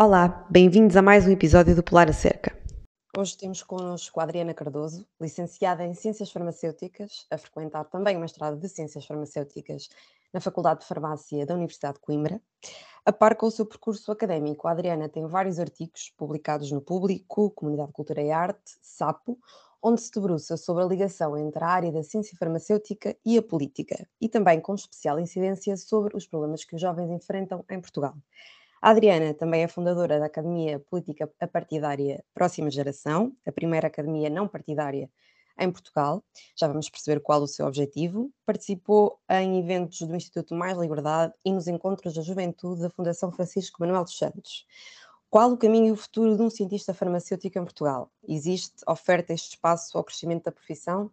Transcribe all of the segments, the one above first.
Olá, bem-vindos a mais um episódio do Polar Acerca. Hoje temos connosco a Adriana Cardoso, licenciada em Ciências Farmacêuticas, a frequentar também o mestrado de Ciências Farmacêuticas na Faculdade de Farmácia da Universidade de Coimbra. A par com o seu percurso académico, a Adriana tem vários artigos publicados no Público, Comunidade Cultura e Arte, SAPO, onde se debruça sobre a ligação entre a área da ciência farmacêutica e a política, e também com especial incidência sobre os problemas que os jovens enfrentam em Portugal. A Adriana também é fundadora da Academia Política Partidária Próxima Geração, a primeira academia não partidária em Portugal. Já vamos perceber qual o seu objetivo. Participou em eventos do Instituto Mais Liberdade e nos encontros da juventude da Fundação Francisco Manuel dos Santos. Qual o caminho e o futuro de um cientista farmacêutico em Portugal? Existe oferta este espaço ao crescimento da profissão?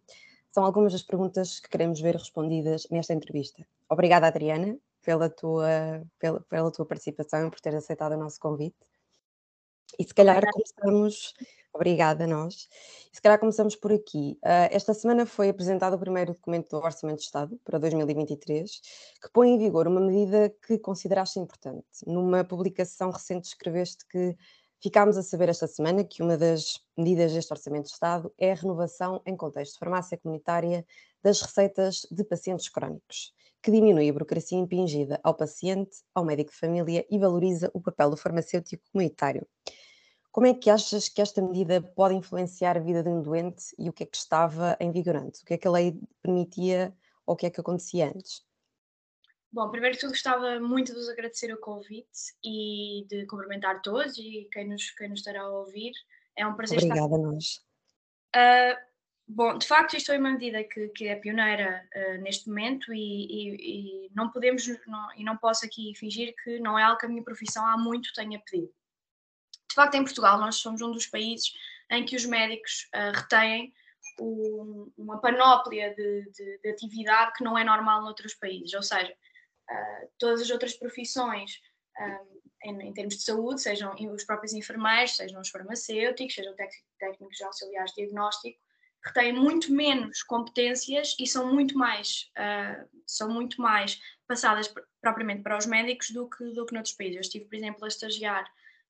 São algumas das perguntas que queremos ver respondidas nesta entrevista. Obrigada, Adriana, pela tua, pela, pela tua participação e por ter aceitado o nosso convite. E se calhar começamos. Obrigada a nós. E se calhar começamos por aqui. Uh, esta semana foi apresentado o primeiro documento do Orçamento de Estado para 2023, que põe em vigor uma medida que consideraste importante. Numa publicação recente escreveste que ficámos a saber esta semana que uma das medidas deste Orçamento de Estado é a renovação em contexto de farmácia comunitária das receitas de pacientes crónicos que diminui a burocracia impingida ao paciente, ao médico de família e valoriza o papel do farmacêutico comunitário. Como é que achas que esta medida pode influenciar a vida de um doente e o que é que estava em vigor antes? O que é que a lei permitia ou o que é que acontecia antes? Bom, primeiro de tudo gostava muito de vos agradecer o convite e de cumprimentar todos e quem nos, quem nos estará a ouvir. É um prazer Obrigada estar... Obrigada a nós. Uh, Bom, de facto, isto é uma medida que, que é pioneira uh, neste momento e, e, e, não podemos não, e não posso aqui fingir que não é algo que a minha profissão há muito tenha pedido. De facto, em Portugal, nós somos um dos países em que os médicos uh, retêm um, uma panóplia de, de, de, atividade que não é normal noutros países, ou seja, uh, todas as outras profissões em, em, termos de saúde, sejam os próprios enfermeiros, sejam os farmacêuticos, sejam técnicos auxiliares de diagnóstico, que têm muito menos competências e são muito mais, uh, são muito mais passadas propriamente para os médicos do que, do que noutros países. Eu estive, por exemplo, a estagiar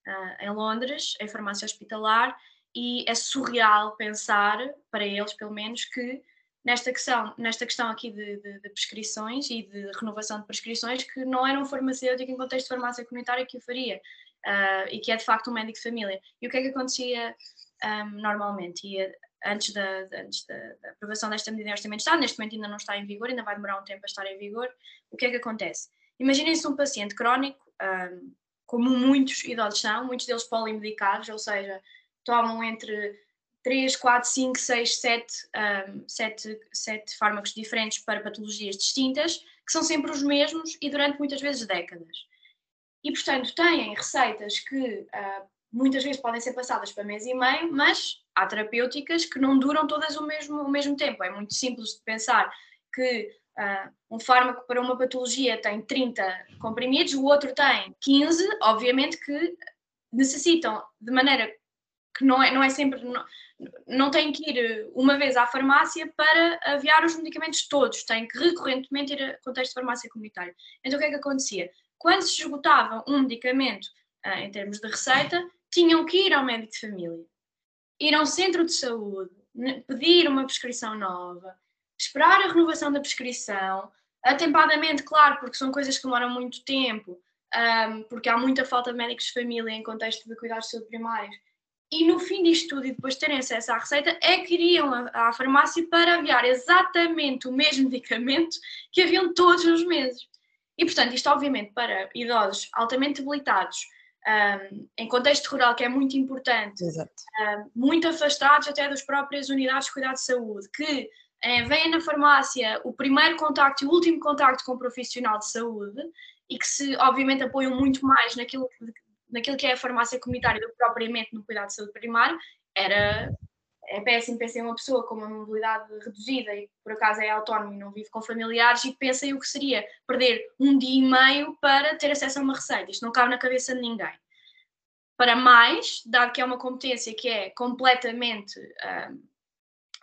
uh, em Londres, em farmácia hospitalar, e é surreal pensar, para eles pelo menos, que nesta questão, nesta questão aqui de, de, de, prescrições e de renovação de prescrições, que não era um farmacêutico em contexto de farmácia comunitária que o faria, uh, e que é de facto um médico de família. E o que é que acontecia um, normalmente? Ia antes, da, antes da, da, aprovação desta medida em orçamento de Estado, neste momento ainda não está em vigor, ainda vai demorar um tempo a estar em vigor, o que é que acontece? Imaginem-se um paciente crónico, um, como muitos idosos são, muitos deles polimedicados, ou seja, tomam entre 3, 4, 5, 6, 7, um, 7, 7 fármacos diferentes para patologias distintas, que são sempre os mesmos e durante muitas vezes décadas. E, portanto, têm receitas que uh, muitas vezes podem ser passadas para mês e meio, mas há terapêuticas que não duram todas o mesmo, o mesmo tempo. É muito simples de pensar que uh, um fármaco para uma patologia tem 30 comprimidos, o outro tem 15, obviamente que necessitam de maneira que não é, não é sempre. Não, não têm que ir uma vez à farmácia para aviar os medicamentos todos, têm que recorrentemente ir a contexto de farmácia comunitária. Então o que é que acontecia? Quando se esgotava um medicamento uh, em termos de receita, tinham que ir ao médico de família ir a um centro de saúde, pedir uma prescrição nova, esperar a renovação da prescrição, atempadamente, claro, porque são coisas que demoram muito tempo, um, porque há muita falta de médicos de família em contexto de cuidados de saúde primários. E no fim disto tudo, e depois de terem acesso à receita, é que iriam à, à farmácia para aviar exatamente o mesmo medicamento que haviam todos os meses. E, portanto, isto obviamente para idosos altamente debilitados, um, em contexto rural, que é muito importante, um, muito afastados até das próprias unidades de cuidado de saúde, que um, vêm na farmácia o primeiro contacto e o último contacto com o profissional de saúde e que se, obviamente, apoiam muito mais naquilo, naquilo que é a farmácia comunitária do que propriamente no cuidado de saúde primário, era é péssimo, pensem uma pessoa com uma mobilidade reduzida e por acaso é autónoma e não vive com familiares e pensem o que seria perder um dia e meio para ter acesso a uma receita. Isto não cabe na cabeça de ninguém. Para mais, dado que é uma competência que é completamente um,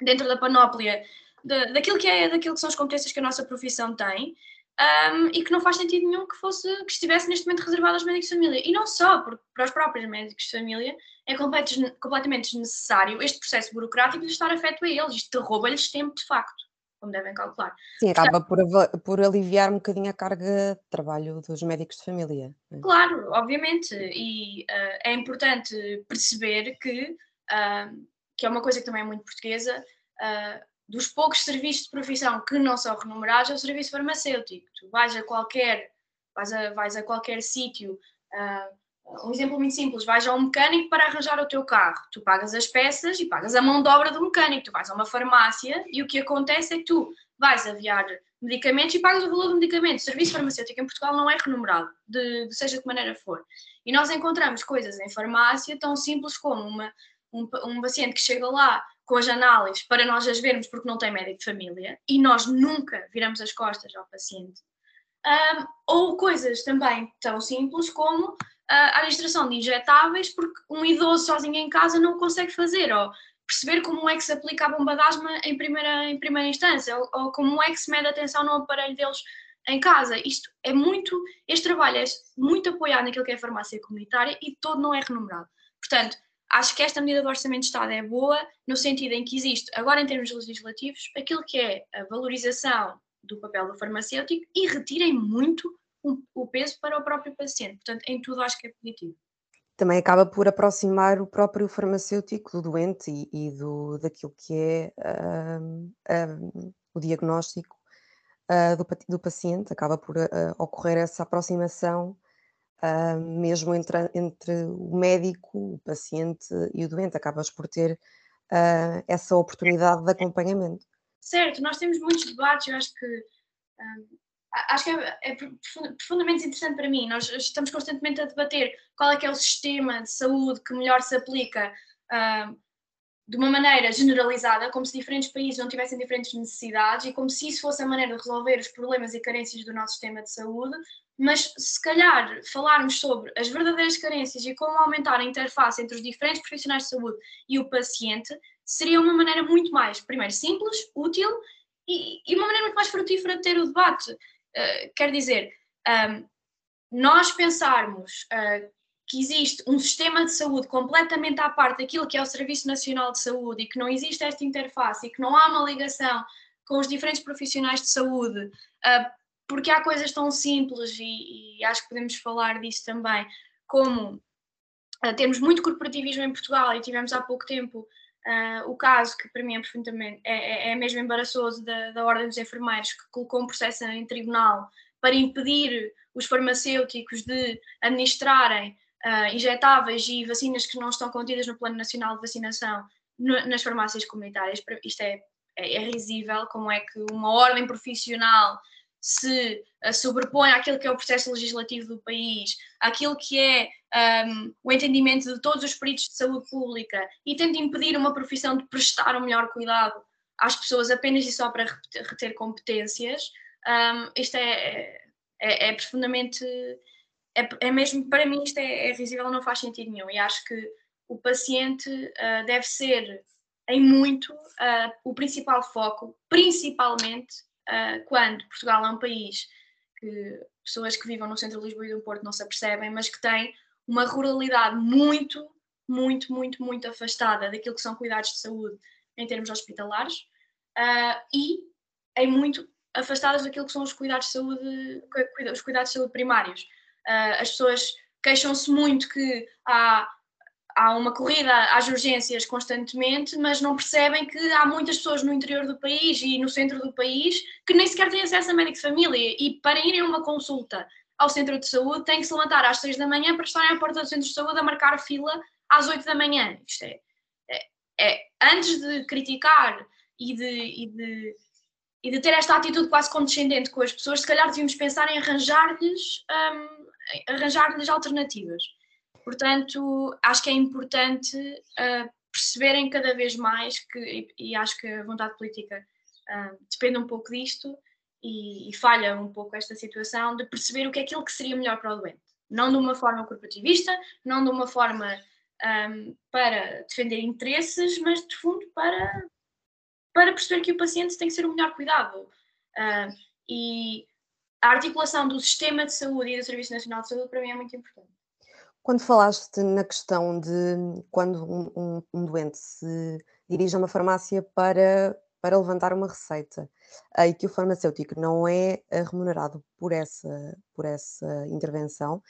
dentro da panóplia de, daquilo, que é, daquilo que são as competências que a nossa profissão tem, um, e que não faz sentido nenhum que fosse que estivesse neste momento reservado aos médicos de família. E não só, porque para os próprios médicos de família é completamente desnecessário este processo burocrático de estar afeto a eles. Isto rouba-lhes tempo de facto, como devem calcular. Sim, acaba Portanto, por, por aliviar um bocadinho a carga de trabalho dos médicos de família. É? Claro, obviamente. E uh, é importante perceber que, uh, que é uma coisa que também é muito portuguesa, uh, dos poucos serviços de profissão que não são remunerados é o serviço farmacêutico. Tu vais a qualquer, vais a, vais a qualquer sítio, uh, um exemplo muito simples, vais a um mecânico para arranjar o teu carro, tu pagas as peças e pagas a mão de obra do mecânico, tu vais a uma farmácia e o que acontece é que tu vais aviar medicamentos e pagas o valor do medicamento. O serviço farmacêutico em Portugal não é remunerado, de, de seja de que maneira for. E nós encontramos coisas em farmácia tão simples como uma, um, um paciente que chega lá com as análises para nós as vermos porque não tem médico de família e nós nunca viramos as costas ao paciente. Um, ou coisas também tão simples como a administração de injetáveis porque um idoso sozinho em casa não consegue fazer, ou perceber como é que se aplica a bomba de asma em primeira, em primeira instância, ou, ou como é que se mede a atenção no aparelho deles em casa. Isto é muito, este trabalho é muito apoiado naquilo que é farmácia comunitária e todo não é remunerado. Portanto, Acho que esta medida do Orçamento de Estado é boa, no sentido em que existe, agora em termos legislativos, aquilo que é a valorização do papel do farmacêutico e retirem muito o peso para o próprio paciente. Portanto, em tudo acho que é positivo. Também acaba por aproximar o próprio farmacêutico do doente e, e do, daquilo que é uh, uh, o diagnóstico uh, do, do, paciente, acaba por ocorrer essa aproximação uh, mesmo entre, entre o médico, o paciente e o doente, acabas por ter uh, essa oportunidade de acompanhamento. Certo, nós temos muitos debates, eu acho que um, acho que é, é, profundamente interessante para mim. Nós estamos constantemente a debater qual é que é o sistema de saúde que melhor se aplica uh, de uma maneira generalizada, como se diferentes países não tivessem diferentes necessidades e como se isso fosse a maneira de resolver os problemas e carências do nosso sistema de saúde, mas se calhar falarmos sobre as verdadeiras carências e como aumentar a interface entre os diferentes profissionais de saúde e o paciente seria uma maneira muito mais, primeiro, simples, útil e, e uma maneira muito mais frutífera de ter o debate. Uh, quer dizer, um, nós pensarmos uh, que existe um sistema de saúde completamente à parte daquilo que é o Serviço Nacional de Saúde e que não existe esta interface e que não há uma ligação com os diferentes profissionais de saúde, uh, porque há coisas tão simples e, e, acho que podemos falar disso também, como uh, temos muito corporativismo em Portugal e tivemos há pouco tempo uh, o caso que para mim é profundamente, é, é, é mesmo embaraçoso da, da Ordem dos Enfermeiros que colocou um processo em tribunal para impedir os farmacêuticos de administrarem uh, injetáveis e vacinas que não estão contidas no Plano Nacional de Vacinação no, nas farmácias comunitárias. Isto é, é, é risível, como é que uma ordem profissional se uh, sobrepõe àquilo que é o processo legislativo do país, àquilo que é um, o entendimento de todos os peritos de saúde pública e tenta impedir uma profissão de prestar o melhor cuidado às pessoas apenas e só para reter competências, um, isto é, é, é profundamente. É, é, mesmo, para mim, isto é, é risível, não faz sentido nenhum. E acho que o paciente uh, deve ser, em muito, uh, o principal foco, principalmente uh, quando Portugal é um país que pessoas que vivem no centro de Lisboa e do Porto não se apercebem, mas que tem uma ruralidade muito, muito, muito, muito afastada daquilo que são cuidados de saúde em termos hospitalares e em muito afastadas daquilo que são os cuidados de saúde, os cuidados de saúde primários. Uh, as pessoas queixam-se muito que há há uma corrida às urgências constantemente, mas não percebem que há muitas pessoas no interior do país e no centro do país que nem sequer têm acesso a médico de família e para irem a uma consulta ao centro de saúde têm que se levantar às seis da manhã para estarem à porta do centro de saúde a marcar fila às oito da manhã. Isto é, é, é, antes de criticar e de, e de e de ter esta atitude quase condescendente com as pessoas, se calhar devíamos pensar em arranjar-lhes um, arranjar-lhes alternativas. Portanto, acho que é importante uh, perceberem cada vez mais que, e, e, acho que a vontade política uh, depende um pouco disto e, e, falha um pouco esta situação de perceber o que é aquilo que seria melhor para o doente. Não de uma forma corporativista, não de uma forma um, para defender interesses, mas de fundo para, para perceber que o paciente tem que ser o melhor cuidado. Uh, e a articulação do sistema de saúde e do Serviço Nacional de Saúde para mim é muito importante. Quando falaste na questão de quando um, um, um doente se dirige a uma farmácia para, para levantar uma receita e que o farmacêutico não é eh, remunerado por essa, por essa intervenção,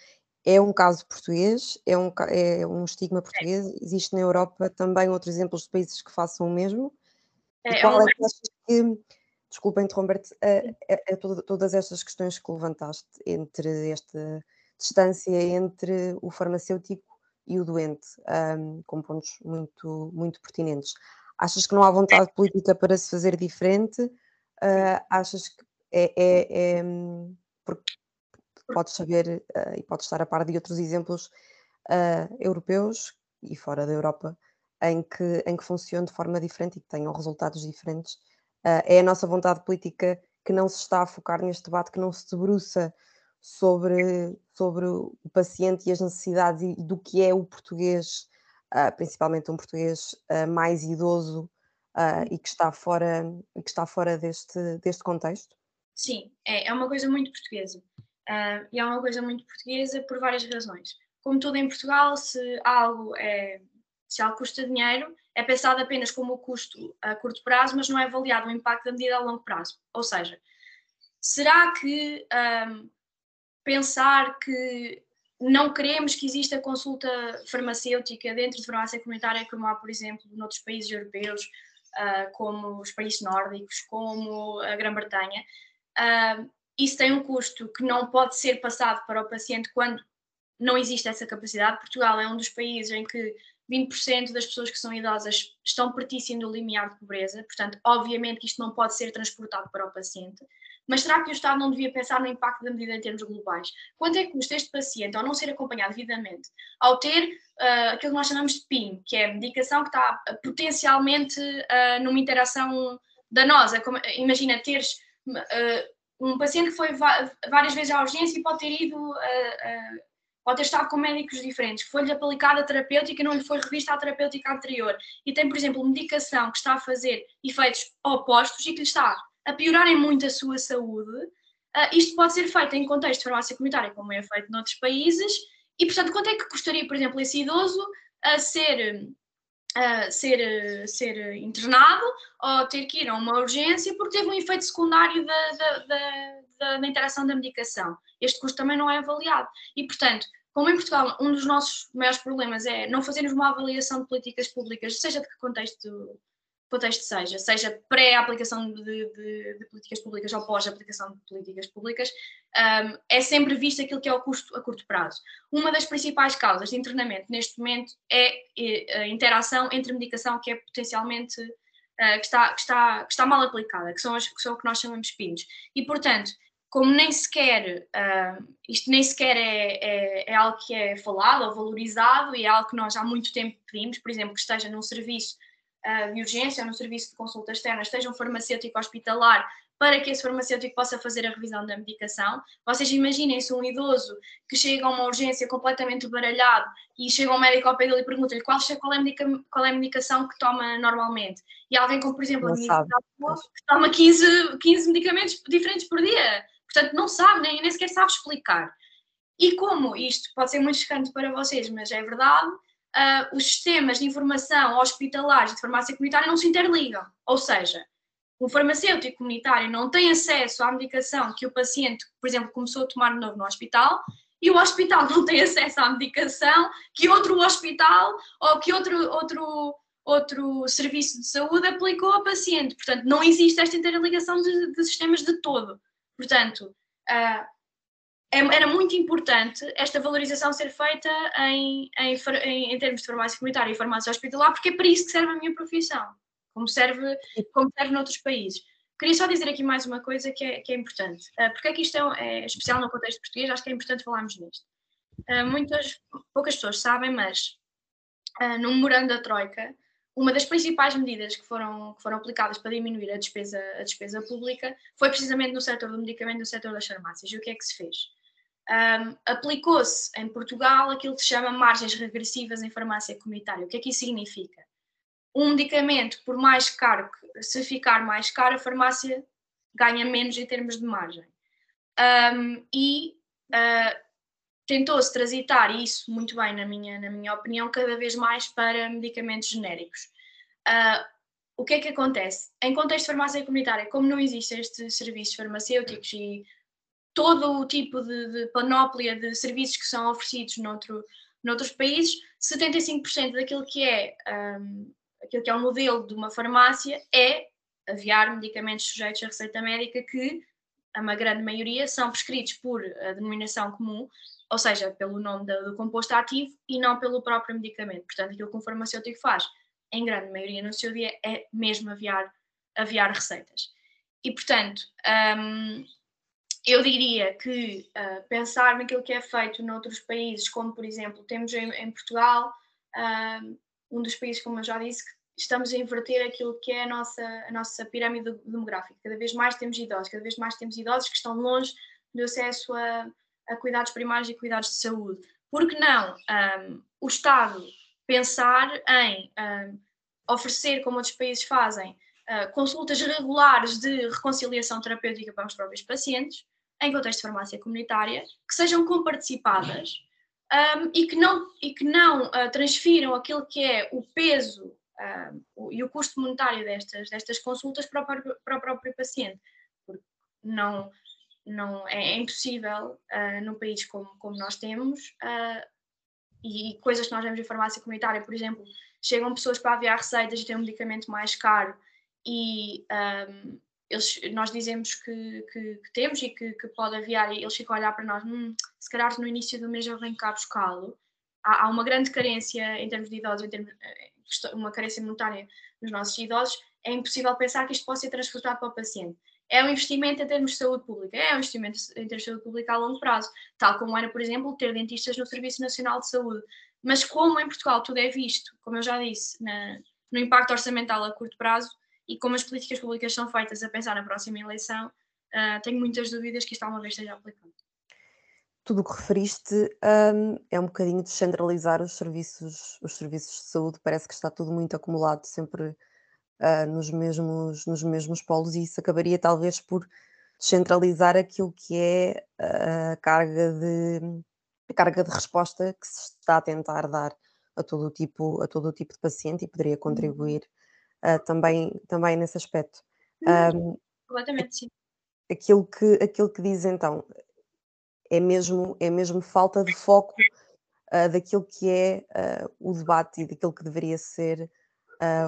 é um caso português, é um, é um estigma português, existe na Europa também outros exemplos de países que façam o mesmo. É, qual é, é que achas que, desculpa interromper-te, é, todas estas questões que levantaste entre esta distância entre o farmacêutico e o doente, um, com pontos muito, muito pertinentes. Achas que não há vontade política para se fazer diferente? Uh, achas que é, é, é porque podes saber uh, e podes estar a par de outros exemplos uh, europeus e fora da Europa em que, em que funciona de forma diferente e que tenham resultados diferentes. É a nossa vontade política que não se está a focar neste debate, que não se debruça sobre, sobre o paciente e as necessidades e do que é o português, uh, principalmente um português uh, mais idoso uh, e que está fora, que está fora deste, deste contexto? Sim, é, é uma coisa muito portuguesa. e é uma coisa muito portuguesa por várias razões. Como tudo em Portugal, se algo, é, se algo custa dinheiro, é pensado apenas como o custo a curto prazo, mas não é avaliado o impacto da medida a longo prazo. Ou seja, será que um, pensar que não queremos que exista consulta farmacêutica dentro de farmácia comunitária, como há, por exemplo, noutros países europeus, uh, como os países nórdicos, como a Grã-Bretanha. Uh, isso tem um custo que não pode ser passado para o paciente quando não existe essa capacidade. Portugal é um dos países em que 20% das pessoas que são idosas estão pertíssimo do limiar de pobreza, portanto, obviamente que isto não pode ser transportado para o paciente. Mas será que o Estado não devia pensar no impacto da medida em termos globais? Quanto é que custa este paciente, ao não ser acompanhado devidamente, ao ter uh, aquilo que nós chamamos de PIM, que é a medicação que está uh, potencialmente uh, numa interação danosa? Como, imagina teres um paciente que foi várias vezes à urgência e pode ter ido pode ter estado com médicos diferentes, foi-lhe aplicada a terapêutica e não lhe foi revista a terapêutica anterior, e tem, por exemplo, medicação que está a fazer efeitos opostos e que lhe está a piorarem muito a sua saúde, uh, isto pode ser feito em contexto de farmácia comunitária, como é feito noutros países, e, portanto, quanto é que custaria, por exemplo, esse idoso a ser, a ser, ser internado ou ter que ir a uma urgência porque teve um efeito secundário da, da, da, da interação da medicação? Este custo também não é avaliado. E, portanto, como em Portugal, um dos nossos maiores problemas é não fazermos uma avaliação de políticas públicas, seja de que contexto contexto seja, seja pré-aplicação de, de, de, políticas públicas ou pós-aplicação de políticas públicas, um, é sempre visto aquilo que é o custo a curto prazo. Uma das principais causas de internamento neste momento é, é a interação entre medicação que é potencialmente uh, que, está, que, está, que está mal aplicada, que são, as, que são o que nós chamamos PINs. E, portanto, como nem sequer, uh, isto nem sequer é, é, é, algo que é falado ou valorizado e é algo que nós há muito tempo pedimos, por exemplo, que esteja num serviço de urgência ou no serviço de consulta externa esteja um farmacêutico hospitalar para que esse farmacêutico possa fazer a revisão da medicação. Vocês imaginem-se um idoso que chega a uma urgência completamente baralhado e chega um médico ao pé dele e pergunta-lhe qual, qual, é qual é a medicação que toma normalmente. E alguém como, por exemplo, a minha que toma 15, 15 medicamentos diferentes por dia. Portanto, não sabe, nem, nem sequer sabe explicar. E como isto pode ser muito chocante para vocês, mas é verdade, uh, os sistemas de informação hospitalares e de farmácia comunitária não se interligam. Ou seja, o farmacêutico comunitário não tem acesso à medicação que o paciente, por exemplo, começou a tomar de novo no hospital, e o hospital não tem acesso à medicação que outro hospital ou que outro, outro, outro serviço de saúde aplicou ao paciente. Portanto, não existe esta interligação de, de sistemas de todo. Portanto, uh, era muito importante esta valorização ser feita em, em, em, em termos de farmácia comunitária e farmácia hospitalar, porque é para isso que serve a minha profissão, como serve, como serve noutros países. Queria só dizer aqui mais uma coisa que é, que é importante. Uh, porque é que isto é, é, especial no contexto português? Acho que é importante falarmos nisto. Uh, muitas, poucas pessoas sabem, mas uh, no memorando da Troika, uma das principais medidas que foram, que foram aplicadas para diminuir a despesa, a despesa pública foi precisamente no setor do medicamento, no setor das farmácias. E o que é que se fez? um, aplicou-se em Portugal aquilo que se chama margens regressivas em farmácia comunitária. O que é que isso significa? Um medicamento, por mais caro, se ficar mais caro, a farmácia ganha menos em termos de margem. um, e uh, tentou-se transitar isso muito bem, na minha, na minha opinião, cada vez mais para medicamentos genéricos. Uh, o que é que acontece? Em contexto de farmácia comunitária, como não existem estes serviços farmacêuticos e todo o tipo de, de panóplia de serviços que são oferecidos noutro, noutros países, 75% daquilo que é um, aquilo que é o modelo de uma farmácia é aviar medicamentos sujeitos à receita médica que a uma grande maioria são prescritos por a denominação comum, ou seja, pelo nome do, composto ativo e não pelo próprio medicamento. Portanto, aquilo que um farmacêutico faz, em grande maioria no seu dia, é mesmo aviar, aviar receitas. E, portanto, um, eu diria que uh, pensar naquilo que é feito noutros países, como por exemplo temos em, em Portugal, uh, um dos países, como eu já disse, que estamos a inverter aquilo que é a nossa, a nossa pirâmide demográfica. Cada vez mais temos idosos, cada vez mais temos idosos que estão longe do acesso a, a cuidados primários e cuidados de saúde. Por que não um, o Estado pensar em um, oferecer, como outros países fazem, uh, consultas regulares de reconciliação terapêutica para os próprios pacientes, em contexto de farmácia comunitária, que sejam comparticipadas um, e que não, e que não uh, transfiram aquilo que é o peso um, e o custo monetário destas, destas consultas para o, para o próprio paciente. Porque não, não é, é impossível uh, num país como, como nós temos uh, e coisas que nós vemos em farmácia comunitária, por exemplo, chegam pessoas para aviar receitas e têm um medicamento mais caro e um, eles, nós dizemos que, que, que temos e que, que, pode aviar, e eles ficam a olhar para nós, hum, se calhar no início do mês eu venho cá buscá-lo. Há, há, uma grande carência em termos de idosos, termos, eh, uma carência monetária nos nossos idosos, é impossível pensar que isto possa ser transportado para o paciente. É um investimento em termos de saúde pública, é um investimento em termos de saúde pública a longo prazo, tal como era, por exemplo, ter dentistas no Serviço Nacional de Saúde. Mas como em Portugal tudo é visto, como eu já disse, na, no impacto orçamental a curto prazo, e como as políticas públicas são feitas a pensar na próxima eleição, uh, tenho muitas dúvidas que isto alguma vez esteja aplicado. Tudo o que referiste um, é um bocadinho descentralizar os serviços, os serviços de saúde, parece que está tudo muito acumulado sempre uh, nos, mesmos, nos mesmos polos e isso acabaria talvez por descentralizar aquilo que é a carga de, a carga de resposta que se está a tentar dar a todo o tipo, a todo o tipo de paciente e poderia uhum. contribuir uh, também, também nesse aspecto. Um, Completamente, sim. Aquilo que, aquilo que diz então é mesmo, é mesmo falta de foco uh, daquilo que é uh, o debate e daquilo que deveria ser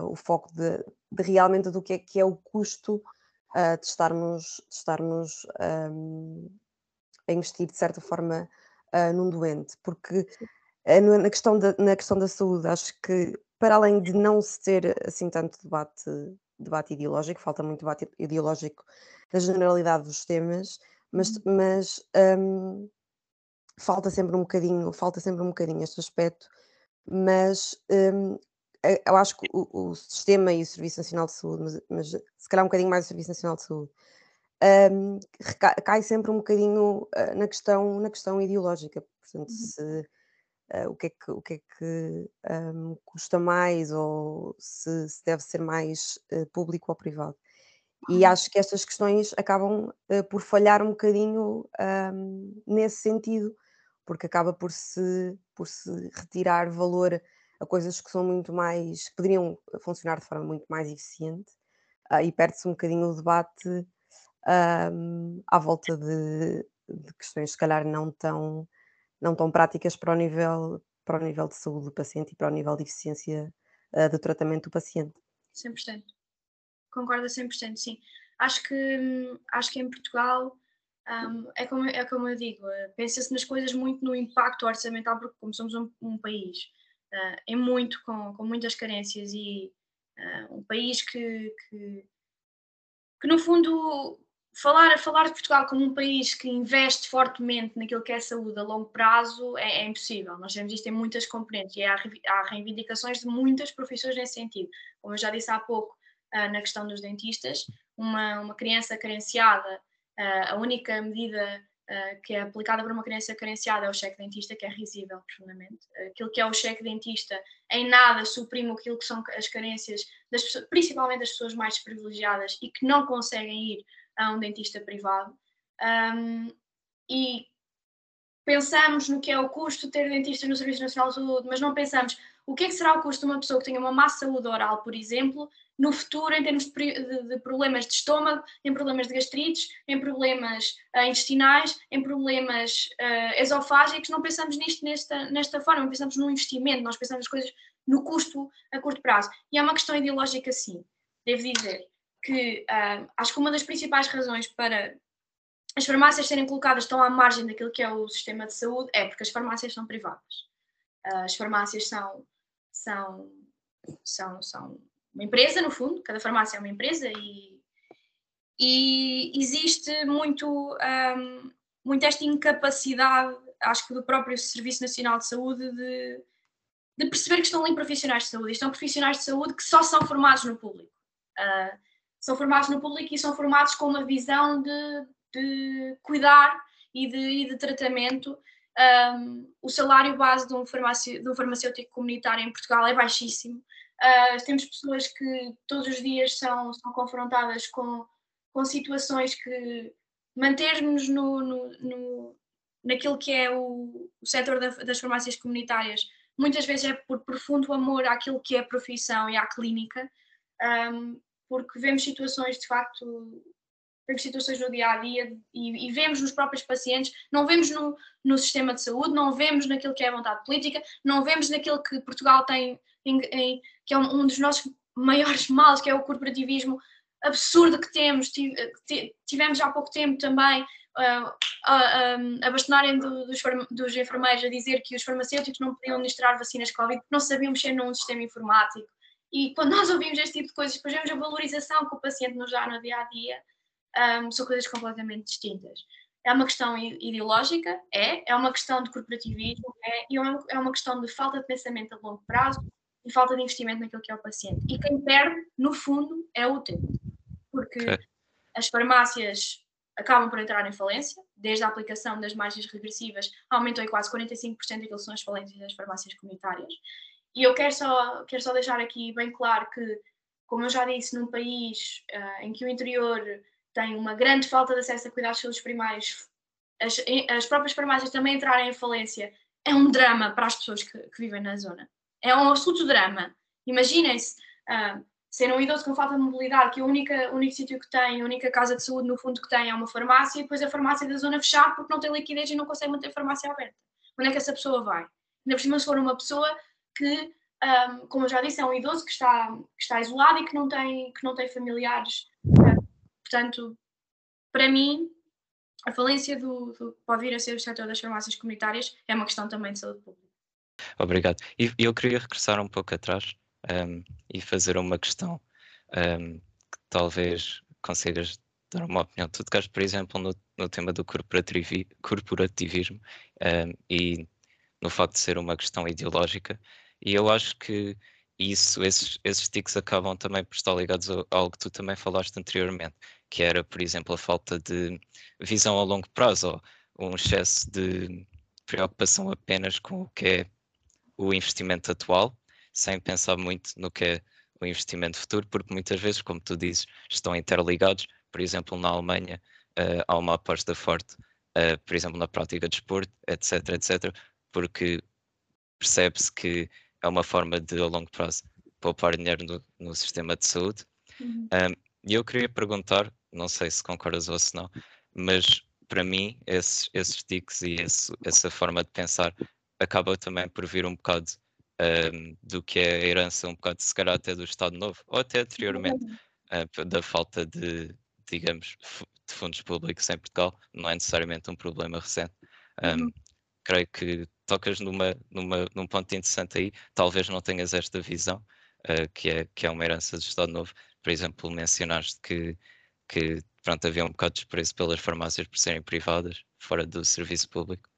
o foco de, de, realmente do que é que é o custo de estarmos, de estarmos um, a investir de certa forma num doente, porque na questão, da, na questão da saúde acho que para além de não se ter assim tanto debate, debate ideológico, falta muito debate ideológico na generalidade dos temas, mas, uhum. mas um, falta sempre um bocadinho, falta sempre um bocadinho este aspecto, mas um, eu acho que o, o, sistema e o Serviço Nacional de Saúde, mas, mas, se calhar um bocadinho mais o Serviço Nacional de Saúde, um, cai sempre um bocadinho uh, na questão, na questão ideológica. Portanto, uhum. se uh, o que é que, o que, é que um, custa mais ou se, se deve ser mais uh, público ou privado. E acho que estas questões acabam por falhar um bocadinho um, nesse sentido, porque acaba por se, por se retirar valor a coisas que são muito mais, poderiam funcionar de forma muito mais eficiente, uh, e perde-se um bocadinho o debate à volta de, de, questões, se calhar, não tão não tão práticas para o nível, para o nível de saúde do paciente e para o nível de eficiência uh, do tratamento do paciente. 100%. Concordo a 100%, sim. Acho que, acho que em Portugal um, é, como, é como eu digo, uh, pensa-se nas coisas muito no impacto orçamental, porque como somos um, um país uh, muito com, com muitas carências e uh, um país que, que, que no fundo falar, falar de Portugal como um país que investe fortemente naquilo que é saúde a longo prazo é, é impossível. Nós temos isto em muitas componentes e há, há, reivindicações de muitas profissões nesse sentido. Como eu já disse há pouco, uh, na questão dos dentistas, uma, uma criança carenciada, a única medida uh, que é aplicada para uma criança carenciada é o cheque dentista, que é risível profundamente. Aquilo que é o cheque dentista em nada suprime aquilo que são as carências, das pessoas, principalmente das pessoas mais privilegiadas e que não conseguem ir a um dentista privado. Um, e pensamos no que é o custo de ter dentistas no Serviço Nacional de Saúde, mas não pensamos o que é que será o custo de uma pessoa que tenha uma má saúde oral, por exemplo, no futuro em termos de, problemas de estômago, em problemas de gastrites, em problemas uh, intestinais, em problemas uh, esofágicos. Não pensamos nisto nesta, nesta forma, pensamos no investimento, nós pensamos as coisas no custo a curto prazo. E é uma questão ideológica, sim. Devo dizer que uh, acho que uma das principais razões para as farmácias serem colocadas tão à margem daquilo que é o sistema de saúde é porque as farmácias são privadas. As farmácias são, são, são, são uma empresa, no fundo, cada farmácia é uma empresa e, e existe muito, um, muito esta incapacidade, acho que do próprio Serviço Nacional de Saúde, de, de perceber que estão ali profissionais de saúde, estão profissionais de saúde que só são formados no público. Uh, são formados no público e são formados com uma visão de, de cuidar e de, e de tratamento. Um, o salário base de um, farmaci, de um farmacêutico comunitário em Portugal é baixíssimo. Uh, temos pessoas que todos os dias são, são confrontadas com, com situações que manter-nos no, no, no, naquilo que é o, o setor da, das farmácias comunitárias muitas vezes é por profundo amor àquilo que é a profissão e à clínica, um, porque vemos situações de facto vemos situações no dia a dia e, e, vemos nos próprios pacientes, não vemos no, no sistema de saúde, não vemos naquilo que é a vontade política, não vemos naquilo que Portugal tem em, em, que é um, um, dos nossos maiores males, que é o corporativismo absurdo que temos. Tivemos há pouco tempo também uh, a, a bastonarem do, dos, dos enfermeiros a dizer que os farmacêuticos não podiam administrar vacinas Covid porque não sabiam mexer num sistema informático. E quando nós ouvimos este tipo de coisas, depois vemos a valorização que o paciente nos dá no dia a dia, um, são coisas completamente distintas. É uma questão ideológica, é, é uma questão de corporativismo, é, e é, é uma questão de falta de pensamento a longo prazo, e falta de investimento naquilo que é o paciente. E quem perde, no fundo, é o utente. Porque okay. as farmácias acabam por entrar em falência, desde a aplicação das margens regressivas, aumentou em quase 45% aquilo que são as falências das farmácias comunitárias. E eu quero só, quero só deixar aqui bem claro que, como eu já disse, num país uh, em que o interior tem uma grande falta de acesso a cuidados de primários, as, as próprias farmácias também entrarem em falência é um drama para as pessoas que, que vivem na zona é um absoluto drama. Imaginem-se uh, ser um idoso com falta de mobilidade, que o único, único sítio que tem, a única casa de saúde no fundo que tem é uma farmácia, e depois a farmácia da zona fechar porque não tem liquidez e não consegue manter a farmácia aberta. Onde é que essa pessoa vai? Ainda por cima, se for uma pessoa que, um, como eu já disse, é um idoso que está, que está isolado e que não tem, que não tem familiares. Uh, portanto, para mim, a falência do, do, pode vir a ser o setor das farmácias comunitárias é uma questão também de saúde pública. Obrigado. E eu queria regressar um pouco atrás um, e fazer uma questão um, que talvez consigas dar uma opinião. Tu tocaste, por exemplo, no, no tema do corporativismo um, e no facto de ser uma questão ideológica, e eu acho que isso, esses, esses tics acabam também por estar ligados a algo que tu também falaste anteriormente, que era, por exemplo, a falta de visão a longo prazo, ou um excesso de preocupação apenas com o que é o investimento atual, sem pensar muito no que é o investimento futuro, porque muitas vezes, como tu dizes, estão interligados. Por exemplo, na Alemanha uh, há uma aposta forte, uh, por exemplo, na prática de esporte, etc, etc, porque percebe-se que é uma forma de, a longo prazo, poupar dinheiro no, no sistema de saúde. Uhum. Um, e eu queria perguntar, não sei se concordas ou se não, mas para mim, esses, esses tics e esse, essa forma de pensar acaba também por vir um bocado um, do que é a herança, um bocado se calhar até do Estado Novo, ou até anteriormente, uh, da falta de, digamos, de fundos públicos em Portugal, não é necessariamente um problema recente. Um, uhum. Creio que tocas numa, numa, num ponto interessante aí, talvez não tenhas esta visão, uh, que, é, que é uma herança do Estado Novo. Por exemplo, mencionaste que, que pronto, havia um bocado de desprezo pelas farmácias por serem privadas, fora do serviço público.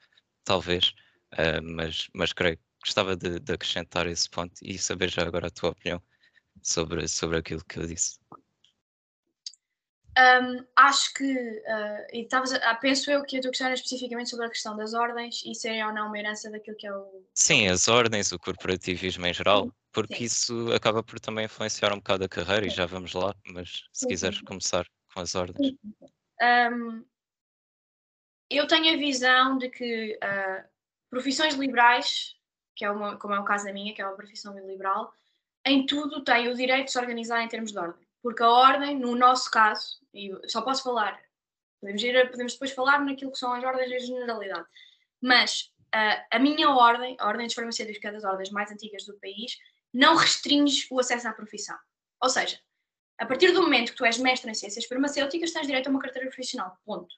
Talvez, Uh, mas, mas creio que gostava de, de, acrescentar esse ponto e saber já agora a tua opinião sobre, sobre aquilo que eu disse. Um, acho que, uh, e estavas a, penso eu que a tua questão era especificamente sobre a questão das ordens e serem ou não uma herança daquilo que é o. Sim, as ordens, o corporativismo em geral, porque Sim. isso acaba por também influenciar um bocado a carreira Sim. e já vamos lá, mas se Sim. quiseres começar com as ordens. Um, eu tenho a visão de que uh, profissões liberais, que é uma, como é o caso da minha, que é uma profissão liberal, em tudo têm o direito de se organizar em termos de ordem. Porque a ordem, no nosso caso, e só posso falar, podemos, ir, podemos depois falar naquilo que são as ordens de generalidade, mas uh, a minha ordem, a ordem dos farmacêuticos, que é das ordens mais antigas do país, não restringe o acesso à profissão. Ou seja, a partir do momento que tu és mestre em ciências farmacêuticas, tens direito a uma carteira profissional. Ponto.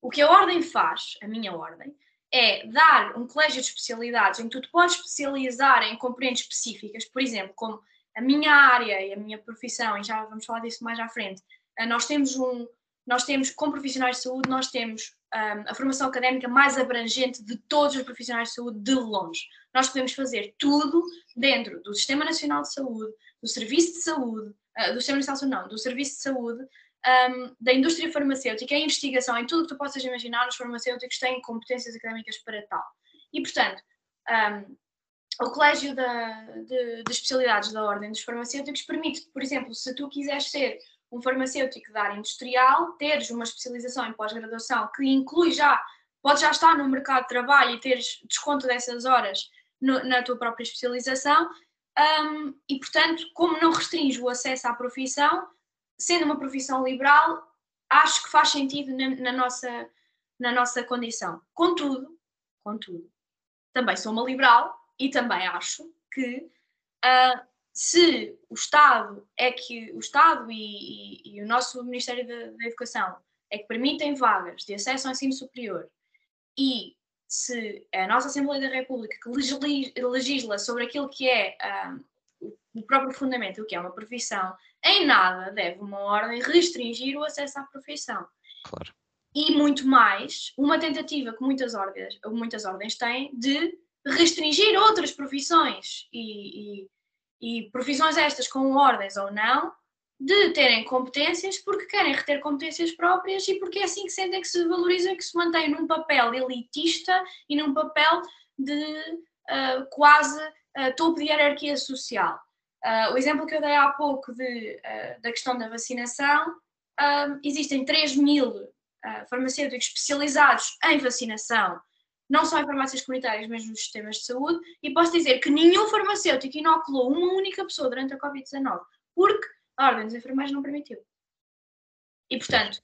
O que a ordem faz, a minha ordem, é dar um colégio de especialidades em que tu podes especializar em componentes específicas, por exemplo, como a minha área e a minha profissão, e já vamos falar disso mais à frente, eh, nós temos um, nós temos, como profissionais de saúde, nós temos um, a formação académica mais abrangente de todos os profissionais de saúde de longe. Nós podemos fazer tudo dentro do Sistema Nacional de Saúde, do Serviço de Saúde, uh, do Sistema Nacional não, do Serviço de Saúde, um, da indústria farmacêutica, a investigação, em tudo que tu possas imaginar, os farmacêuticos têm competências académicas para tal. E, portanto, um, o Colégio da, de, de, Especialidades da Ordem dos Farmacêuticos permite, por exemplo, se tu quiseres ser um farmacêutico da área industrial, teres uma especialização em pós-graduação que inclui já, pode já estar no mercado de trabalho e teres desconto dessas horas no, na tua própria especialização, um, e portanto, como não restringe o acesso à profissão, sendo uma profissão liberal, acho que faz sentido na, na, nossa, na nossa condição. Contudo, contudo, também sou uma liberal e também acho que uh, se o Estado é que o Estado e, e, e o nosso Ministério da, da, Educação é que permitem vagas de acesso ao ensino superior e se a nossa Assembleia da República que legisla sobre aquilo que é ah, o próprio fundamento, o que é uma profissão, em nada deve uma ordem restringir o acesso à profissão. Claro. E muito mais, uma tentativa que muitas ordens, muitas ordens têm de restringir outras profissões e, e, e profissões estas com ordens ou não, de terem competências porque querem reter competências próprias e porque é assim que sentem que se valorizam e que se mantêm num papel elitista e num papel de uh, quase uh, topo de hierarquia social. Uh, o exemplo que eu dei há pouco de, uh, da questão da vacinação, uh, existem 3 mil farmacêuticos especializados em vacinação, não só em farmácias comunitárias, mas nos sistemas de saúde, e posso dizer que nenhum farmacêutico inoculou uma única pessoa durante a Covid-19, porque a Ordem dos Enfermeiros não permitiu. E, portanto,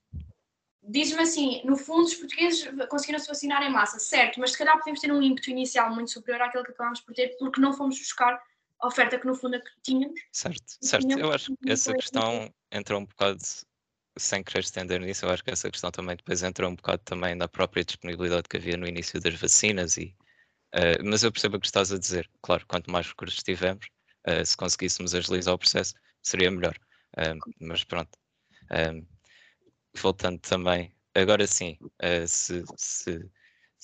diz-me assim, no fundo os portugueses conseguiram se vacinar em massa, certo, mas se calhar podemos ter um ímpeto inicial muito superior àquele que acabámos por ter, porque não fomos buscar oferta que no fundo é que tínhamos. Certo, certo. Eu acho que essa questão entra um bocado, sem querer estender nisso, eu acho que essa questão também depois entra um bocado também na própria disponibilidade que havia no início das vacinas e uh, mas eu percebo o que estás a dizer. Claro, quanto mais recursos tivermos, uh, se conseguíssemos agilizar o processo, seria melhor. Uh, mas pronto. voltando também, agora sim, se, se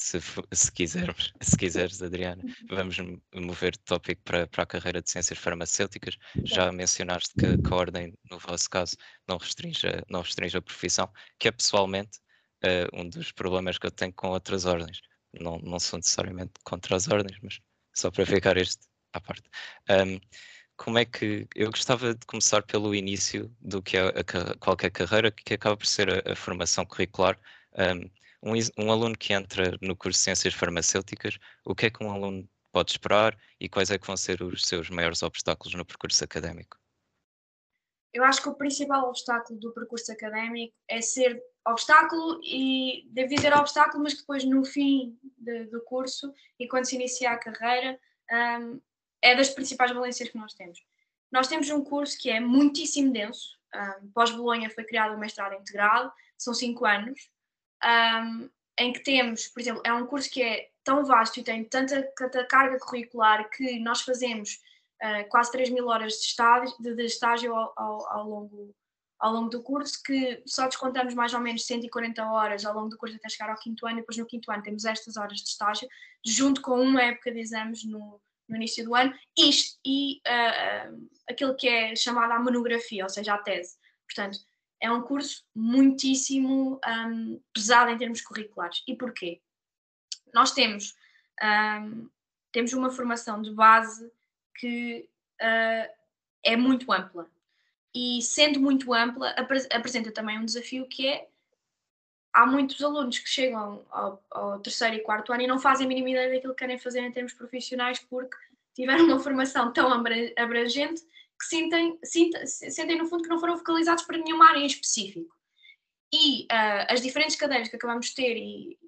se, se, quisermos, se quiseres, Adriana, vamos mover de tópico para, para a carreira de ciências farmacêuticas. Já mencionaste que, que a ordem, no vosso caso, não restringe, não restringe a profissão, que é pessoalmente uh, um dos problemas que eu tenho com outras ordens. Não, não sou necessariamente contra as ordens, mas só para ficar este à parte. Um, como é que eu gostava de começar pelo início do que é a, qualquer carreira, que acaba por ser a, a formação curricular. Um, um, um aluno que entra no curso de Ciências Farmacêuticas, o que é que um aluno pode esperar e quais é que vão ser os seus maiores obstáculos no percurso académico? Eu acho que o principal obstáculo do percurso académico é ser obstáculo e devo dizer obstáculo, mas depois no fim de, do curso e quando se inicia a carreira um, é das principais valências que nós temos. Nós temos um curso que é muitíssimo denso. Um, Pós-Bolonha foi criado um mestrado integrado, são cinco anos, um, em que temos, por exemplo, é um curso que é tão vasto e tem tanta, tanta carga curricular que nós fazemos uh, quase 3 mil horas de estágio, de, de estágio ao, ao, ao, longo, ao longo do curso, que só descontamos mais ou menos 140 horas ao longo do curso até chegar ao quinto ano, e depois no quinto ano temos estas horas de estágio, junto com uma época de exames no, no início do ano, isto, e uh, aquilo que é chamada a monografia, ou seja, a tese. Portanto, é um curso muitíssimo um, pesado em termos curriculares. E porquê? Nós temos, um, temos uma formação de base que uh, é muito ampla. E sendo muito ampla, ap apresenta também um desafio que é há muitos alunos que chegam ao, ao, terceiro e quarto ano e não fazem a mínima ideia daquilo que querem fazer em termos profissionais porque tiveram uma formação tão abrangente que sentem, sentem, sentem no fundo que não foram focalizados para nenhuma área em específico. E uh, as diferentes cadeiras que acabamos de ter e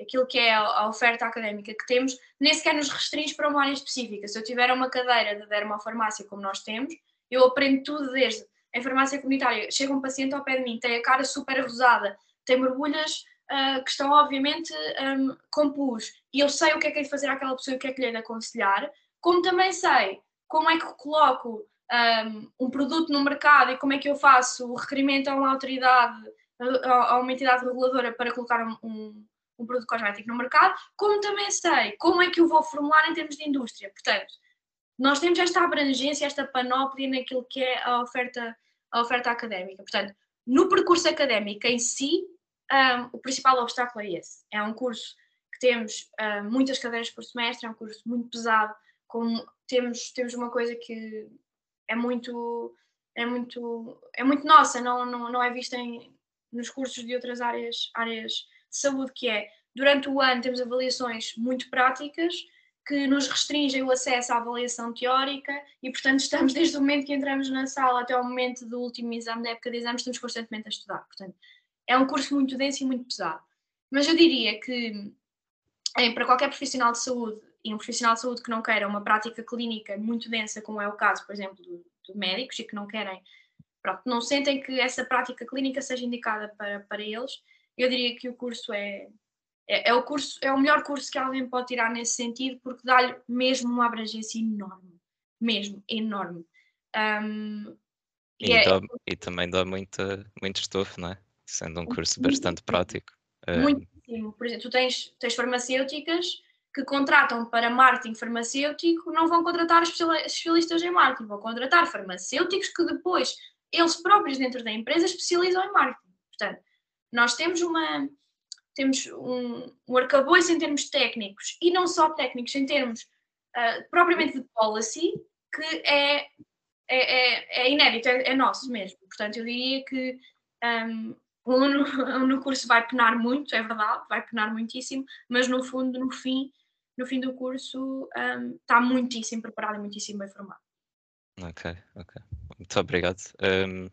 aquilo que é a, oferta académica que temos, nem sequer nos restringe para uma área específica. Se eu tiver uma cadeira de dermofarmácia como nós temos, eu aprendo tudo desde em farmácia comunitária. Chega um paciente ao pé de mim, tem a cara super rosada, tem borbulhas uh, que estão obviamente um, com pus, e eu sei o que é que é de fazer àquela pessoa e o que é que lhe é de aconselhar, como também sei como é que coloco um, um, produto no mercado e como é que eu faço o requerimento a uma autoridade, a, a uma entidade reguladora para colocar um, um, um, produto cosmético no mercado, como também sei como é que eu vou formular em termos de indústria. Portanto, nós temos esta abrangência, esta panóplia naquilo que é a oferta, a oferta académica. Portanto, no percurso académico em si, o principal obstáculo é esse. É um curso que temos um, muitas cadeiras por semestre, é um curso muito pesado, com, temos, temos uma coisa que é muito é muito é muito nossa não não, não é vista em, nos cursos de outras áreas áreas de saúde que é durante o ano temos avaliações muito práticas que nos restringem o acesso à avaliação teórica e portanto estamos desde o momento que entramos na sala até o momento do último exame da época de exames estamos constantemente a estudar. Portanto é um curso muito denso e muito pesado. Mas eu diria que para qualquer profissional de saúde e um profissional de saúde que não queira uma prática clínica muito densa, como é o caso, por exemplo, de, médicos, e que não querem, pronto, não sentem que essa prática clínica seja indicada para, para eles, eu diria que o curso é, é, é, o curso, é o melhor curso que alguém pode tirar nesse sentido, porque dá-lhe mesmo uma abrangência enorme, mesmo, enorme. Um, e, e, é, dá, e, também dá muita, muito estofo, não é? Sendo um curso bastante prático. Muitíssimo. Por exemplo, tu tens, tens farmacêuticas que contratam para marketing farmacêutico não vão contratar especialistas em marketing, vão contratar farmacêuticos que depois eles próprios dentro da empresa especializam em marketing. Portanto, nós temos uma temos um, um arcabouço em termos técnicos e não só técnicos, em termos uh, propriamente de policy, que é, é, é, é inédito, é, é, nosso mesmo. Portanto, eu diria que um, o aluno no curso vai penar muito, é verdade, vai penar muitíssimo, mas no fundo, no fim, no fim do curso um, está muitíssimo preparado e muitíssimo bem formado. Ok, ok. Muito obrigado. Um,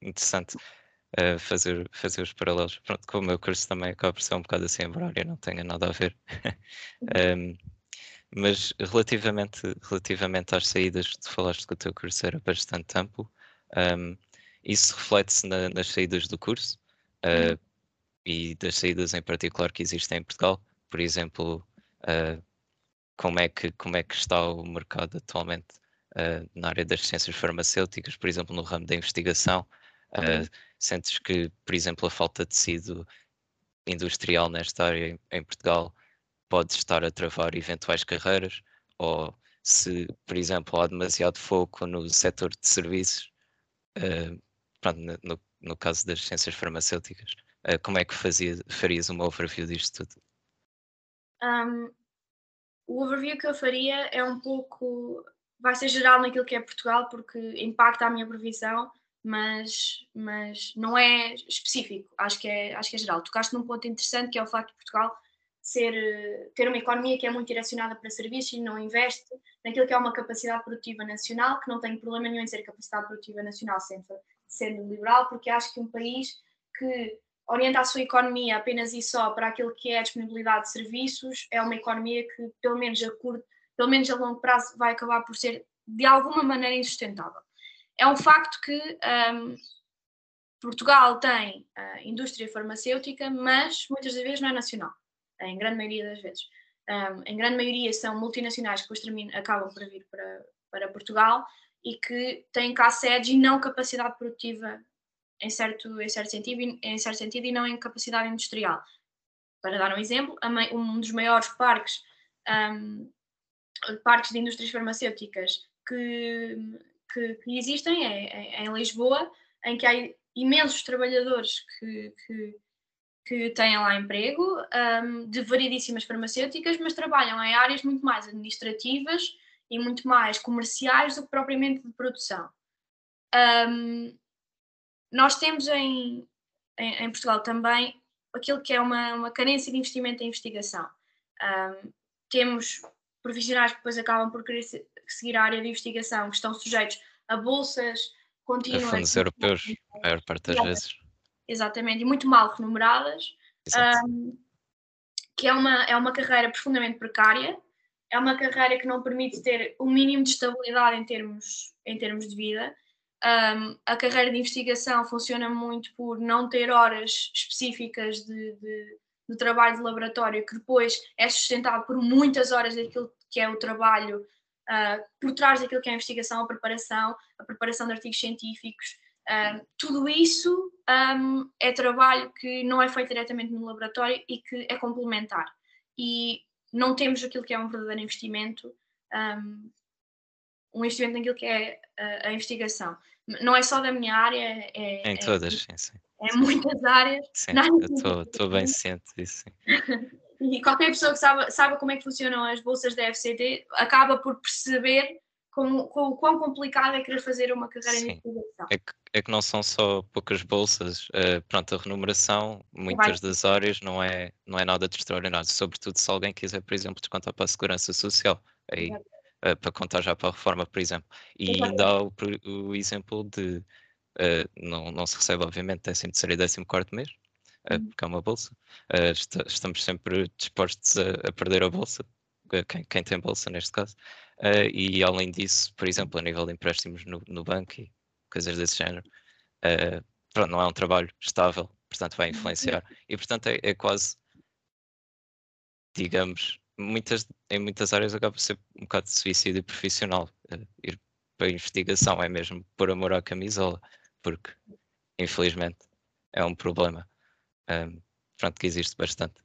interessante uh, fazer, fazer os paralelos. Pronto, com o meu curso também acaba por ser um bocado assim horário, não tenha nada a ver. um, mas relativamente, relativamente às saídas, tu falaste que o teu curso era bastante amplo. Isso reflete-se na, nas saídas do curso uh, e das saídas em particular que existem em Portugal. Por exemplo, uh, como, é que, como é que está o mercado atualmente uh, na área das ciências farmacêuticas, por exemplo, no ramo da investigação. Uh, sentes que, por exemplo, a falta de tecido industrial nesta área em, em Portugal pode estar a travar eventuais carreiras? Ou se, por exemplo, há demasiado foco no setor de serviços, pronto, no, no, caso das ciências farmacêuticas, como é que fazia, farias uma overview disto tudo? Um, o overview que eu faria é um pouco. vai ser geral naquilo que é Portugal, porque impacta a minha previsão, mas, mas não é específico, acho que é, acho que é geral. Tocaste num ponto interessante que é o facto de Portugal ser, ter uma economia que é muito direcionada para serviços e não investe naquilo que é uma capacidade produtiva nacional, que não tem problema nenhum em ser capacidade produtiva nacional sendo, sendo liberal, porque acho que um país que orienta a sua economia apenas e só para aquilo que é a disponibilidade de serviços, é uma economia que, pelo menos a curto, pelo menos a longo prazo, vai acabar por ser de alguma maneira insustentável. É um facto que um, Portugal tem uh, indústria farmacêutica, mas muitas das vezes não é nacional, em grande maioria das vezes. Um, em grande maioria são multinacionais que acabam por vir para, para Portugal e que têm cá sedes e não capacidade produtiva em certo, em certo, sentido, em certo sentido e não em capacidade industrial. Para dar um exemplo, um dos maiores parques, um, parques de indústrias farmacêuticas que, que, que existem é, é, em Lisboa, em que há imensos trabalhadores que, que, que têm lá emprego, um, de variedíssimas farmacêuticas, mas trabalham em áreas muito mais administrativas e muito mais comerciais do que propriamente de produção. Um, nós temos em, em, em, Portugal também aquilo que é uma, uma carência de investimento em investigação. Um, temos profissionais que depois acabam por querer seguir a área de investigação, que estão sujeitos a bolsas contínuas. A fundos europeus, a maior parte das vezes. Exatamente, e muito mal remuneradas, um, que é uma, é uma carreira profundamente precária, é uma carreira que não permite ter o mínimo de estabilidade em termos, em termos de vida. Um, a carreira de investigação funciona muito por não ter horas específicas de, de, de, trabalho de laboratório, que depois é sustentado por muitas horas daquilo que é o trabalho uh, por trás daquilo que é a investigação, a preparação, a preparação de artigos científicos. Uh, tudo isso um, é trabalho que não é feito diretamente no laboratório e que é complementar. E não temos aquilo que é um verdadeiro investimento, um, um investimento naquilo que é a, investigação. Não é só da minha área, é. Em é, todas, sim, sim. É muitas áreas. Sim, estou bem ciente disso. e qualquer pessoa que sabe, sabe como é que funcionam as bolsas da FCT acaba por perceber como, o quão complicado é querer fazer uma carreira Sim. em investigação. É que, é que não são só poucas bolsas, uh, pronto, a remuneração, muitas Vai. das áreas não é, não é nada de extraordinário, sobretudo se alguém quiser, por exemplo, descontar para a segurança social, aí, uh, para contar já para a reforma, por exemplo. E ainda há o, o exemplo de, uh, não, não se recebe, obviamente, 13 terceiro e 14 quarto mês, uhum. porque é uma bolsa, est estamos sempre dispostos a, a perder a bolsa, quem, quem, tem bolsa neste caso, uh, e além disso, por exemplo, a nível de empréstimos no, no banco e coisas desse género, uh, pronto, não é um trabalho estável, portanto vai influenciar, e portanto é, é quase, digamos, muitas, em muitas áreas acaba por ser um bocado de suicídio profissional, uh, ir para a investigação é mesmo por amor à camisola, porque infelizmente é um problema um, pronto, que existe bastante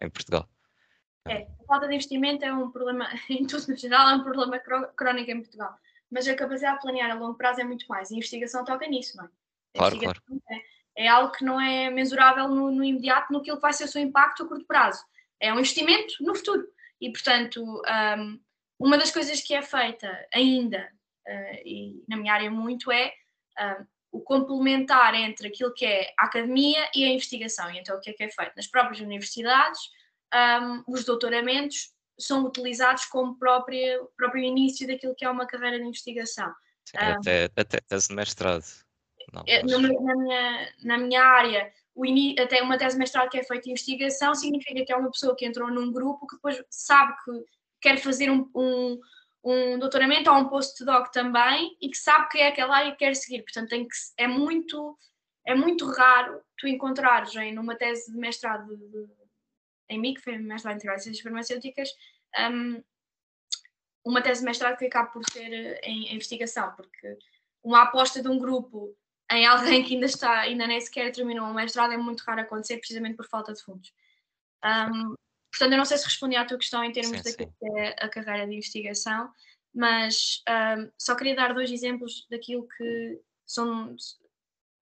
em Portugal. É, a falta de investimento é um problema, em tudo no geral, é um problema crónico em Portugal. Mas a capacidade de planear a longo prazo é muito mais. E a investigação toca nisso, não é? Claro, claro. É, é, algo que não é mensurável no, no imediato, no que vai ser o seu impacto a curto prazo. É um investimento no futuro. E, portanto, um, uma das coisas que é feita ainda, uh, e na minha área muito, é um, o complementar entre aquilo que é a academia e a investigação. E então, o que é que é feito? Nas próprias universidades, um, os doutoramentos são utilizados como próprio, próprio início daquilo que é uma carreira de investigação. Sim, um, até, até tese de mestrado. Não, é, na, na, minha, na minha área, até uma tese de mestrado que é feita em investigação significa que é uma pessoa que entrou num grupo que depois sabe que quer fazer um, um, um doutoramento ou um postdoc também e que sabe que é aquela área que quer seguir. Portanto, tem que, é, muito, é muito raro tu encontrares em numa tese de mestrado de, em MIC, foi mestrado em Ciências Farmacêuticas, um, uma tese de mestrado que acaba por ser eh, em, em, investigação, porque uma aposta de um grupo em alguém que ainda está, ainda nem sequer terminou um mestrado é muito raro acontecer, precisamente por falta de fundos. Um, portanto, eu não sei se respondi à tua questão em termos daquilo que é a carreira de investigação, mas um, só queria dar dois exemplos daquilo que são.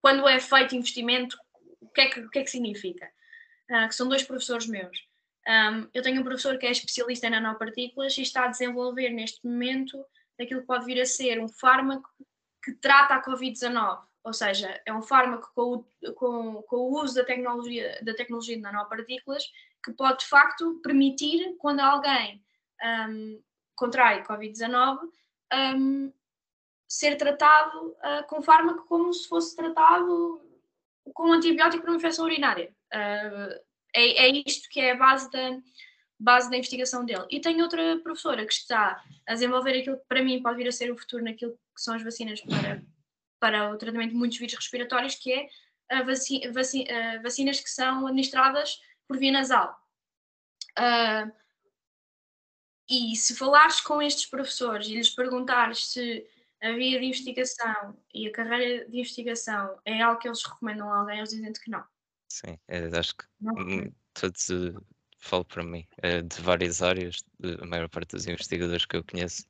Quando é feito investimento, o que é que, que, é que significa? uh, que são dois professores meus. Um, eu tenho um professor que é especialista em nanopartículas e está a desenvolver neste momento aquilo que pode vir a ser um fármaco que trata a Covid-19, ou seja, é um fármaco com o, com, com o uso da tecnologia, da tecnologia de nanopartículas que pode de facto permitir, quando alguém um, contrai Covid-19, um, ser tratado uh, com fármaco como se fosse tratado com um antibiótico para uma infecção urinária. Uh, é, é isto que é a base da, base da investigação dele. E tem outra professora que está a desenvolver aquilo que para mim pode vir a ser o futuro naquilo que são as vacinas para, para o tratamento de muitos vírus respiratórios, que é a vaci, vaci, uh, vacinas que são administradas por via nasal. Uh, e se falares com estes professores e lhes perguntares se a via de investigação e a carreira de investigação é algo que eles recomendam a alguém, eles dizem que não. Sim, é, acho que hum, todos, uh, falo para mim, uh, de várias áreas, a maior parte dos investigadores que eu conheço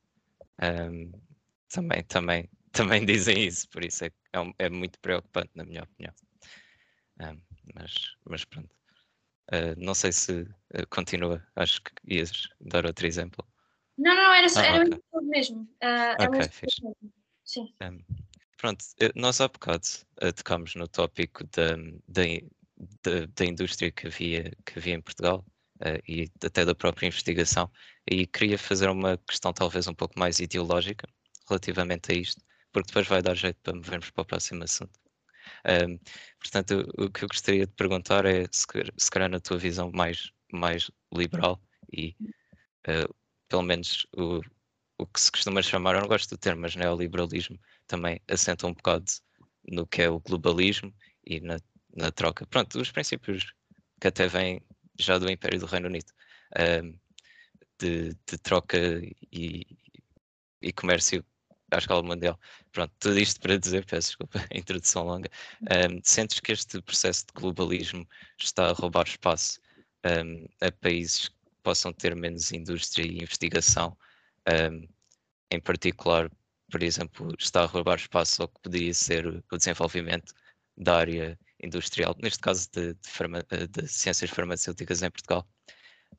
um, também, também, também dizem isso, por isso é, é, é muito preocupante, na minha opinião. Um, mas, mas pronto. Uh, não sei se uh, continua, acho que ias dar outro exemplo. Não, não, era, só, ah, era okay. mesmo. Uh, ok, fixe. Sim. Um, pronto, nós há bocado uh, tocámos no tópico da, da, da, da, indústria que havia, que havia em Portugal e até da própria investigação. E queria fazer uma questão talvez um pouco mais ideológica relativamente a isto, porque depois vai dar jeito para movermos para o próximo assunto. Um, portanto, o, o, que eu gostaria de perguntar é, se, se calhar na tua visão mais, mais liberal e uh, pelo menos o, o que se costuma chamar, eu não gosto do termo, mas neoliberalismo também assenta um bocado no que é o globalismo e na, na troca. Pronto, os princípios que até vêm já do Império do Reino Unido, um, de, de, troca e, e comércio à escala mundial. Pronto, tudo isto para dizer, peço desculpa, a introdução longa. Um, sentes que este processo de globalismo está a roubar espaço um, a países que possam ter menos indústria e investigação, um, em particular, por exemplo, está a roubar espaço ao que poderia ser o desenvolvimento da área industrial, neste caso de, de, farma, de ciências farmacêuticas em Portugal.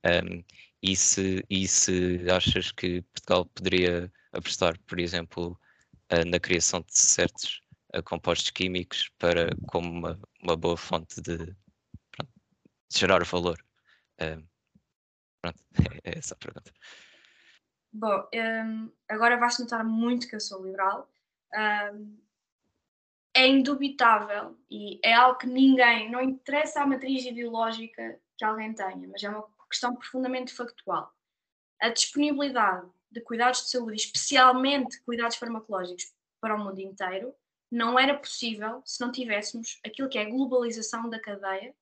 Um, e, se, e se achas que Portugal poderia apostar, por exemplo, uh, na criação de certos uh, compostos químicos para como uma, uma boa fonte de, pronto, de gerar valor? Um, pronto, é essa a pergunta. Bom, um, agora vai-se notar muito que eu sou liberal. Um, é indubitável e é algo que ninguém, não interessa a matriz ideológica que alguém tenha, mas é uma questão profundamente factual. A disponibilidade de cuidados de saúde, especialmente cuidados farmacológicos, para o mundo inteiro, não era possível se não tivéssemos aquilo que é a globalização da cadeia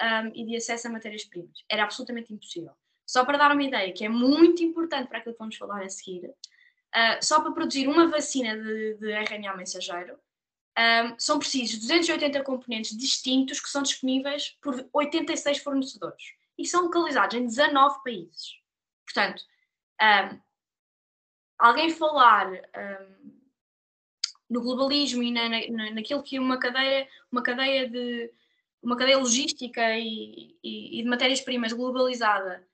um, e de acesso a matérias-primas. Era absolutamente impossível. Só para dar uma ideia, que é muito importante para aquilo que vamos falar a seguir, uh, só para produzir uma vacina de, de RNA mensageiro, um, são precisos 280 componentes distintos que são disponíveis por 86 fornecedores e são localizados em 19 países. Portanto, um, alguém falar um, no globalismo e na, na, naquilo que uma cadeia, uma cadeia de uma cadeia logística e, e, e de matérias-primas globalizada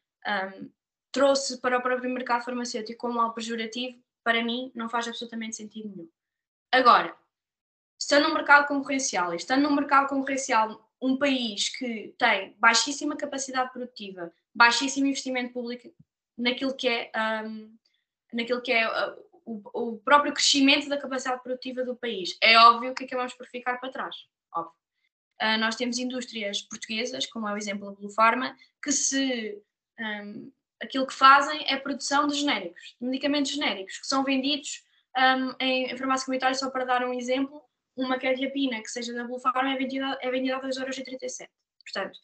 trouxe para o próprio mercado farmacêutico como algo pejorativo, para mim não faz absolutamente sentido nenhum. Agora, estando num mercado concorrencial, estando num mercado concorrencial um país que tem baixíssima capacidade produtiva, baixíssimo investimento público naquilo que é, um, naquilo que é uh, o, o, próprio crescimento da capacidade produtiva do país. É óbvio que acabamos por ficar para trás. Óbvio. Uh, nós temos indústrias portuguesas, como é o exemplo da Pharma, que se um, aquilo que fazem é produção de genéricos, de medicamentos genéricos, que são vendidos um, em, em farmácia comunitária, só para dar um exemplo, uma quetiapina que seja da Blue Pharma é vendida, é vendida a 2,37€. Portanto,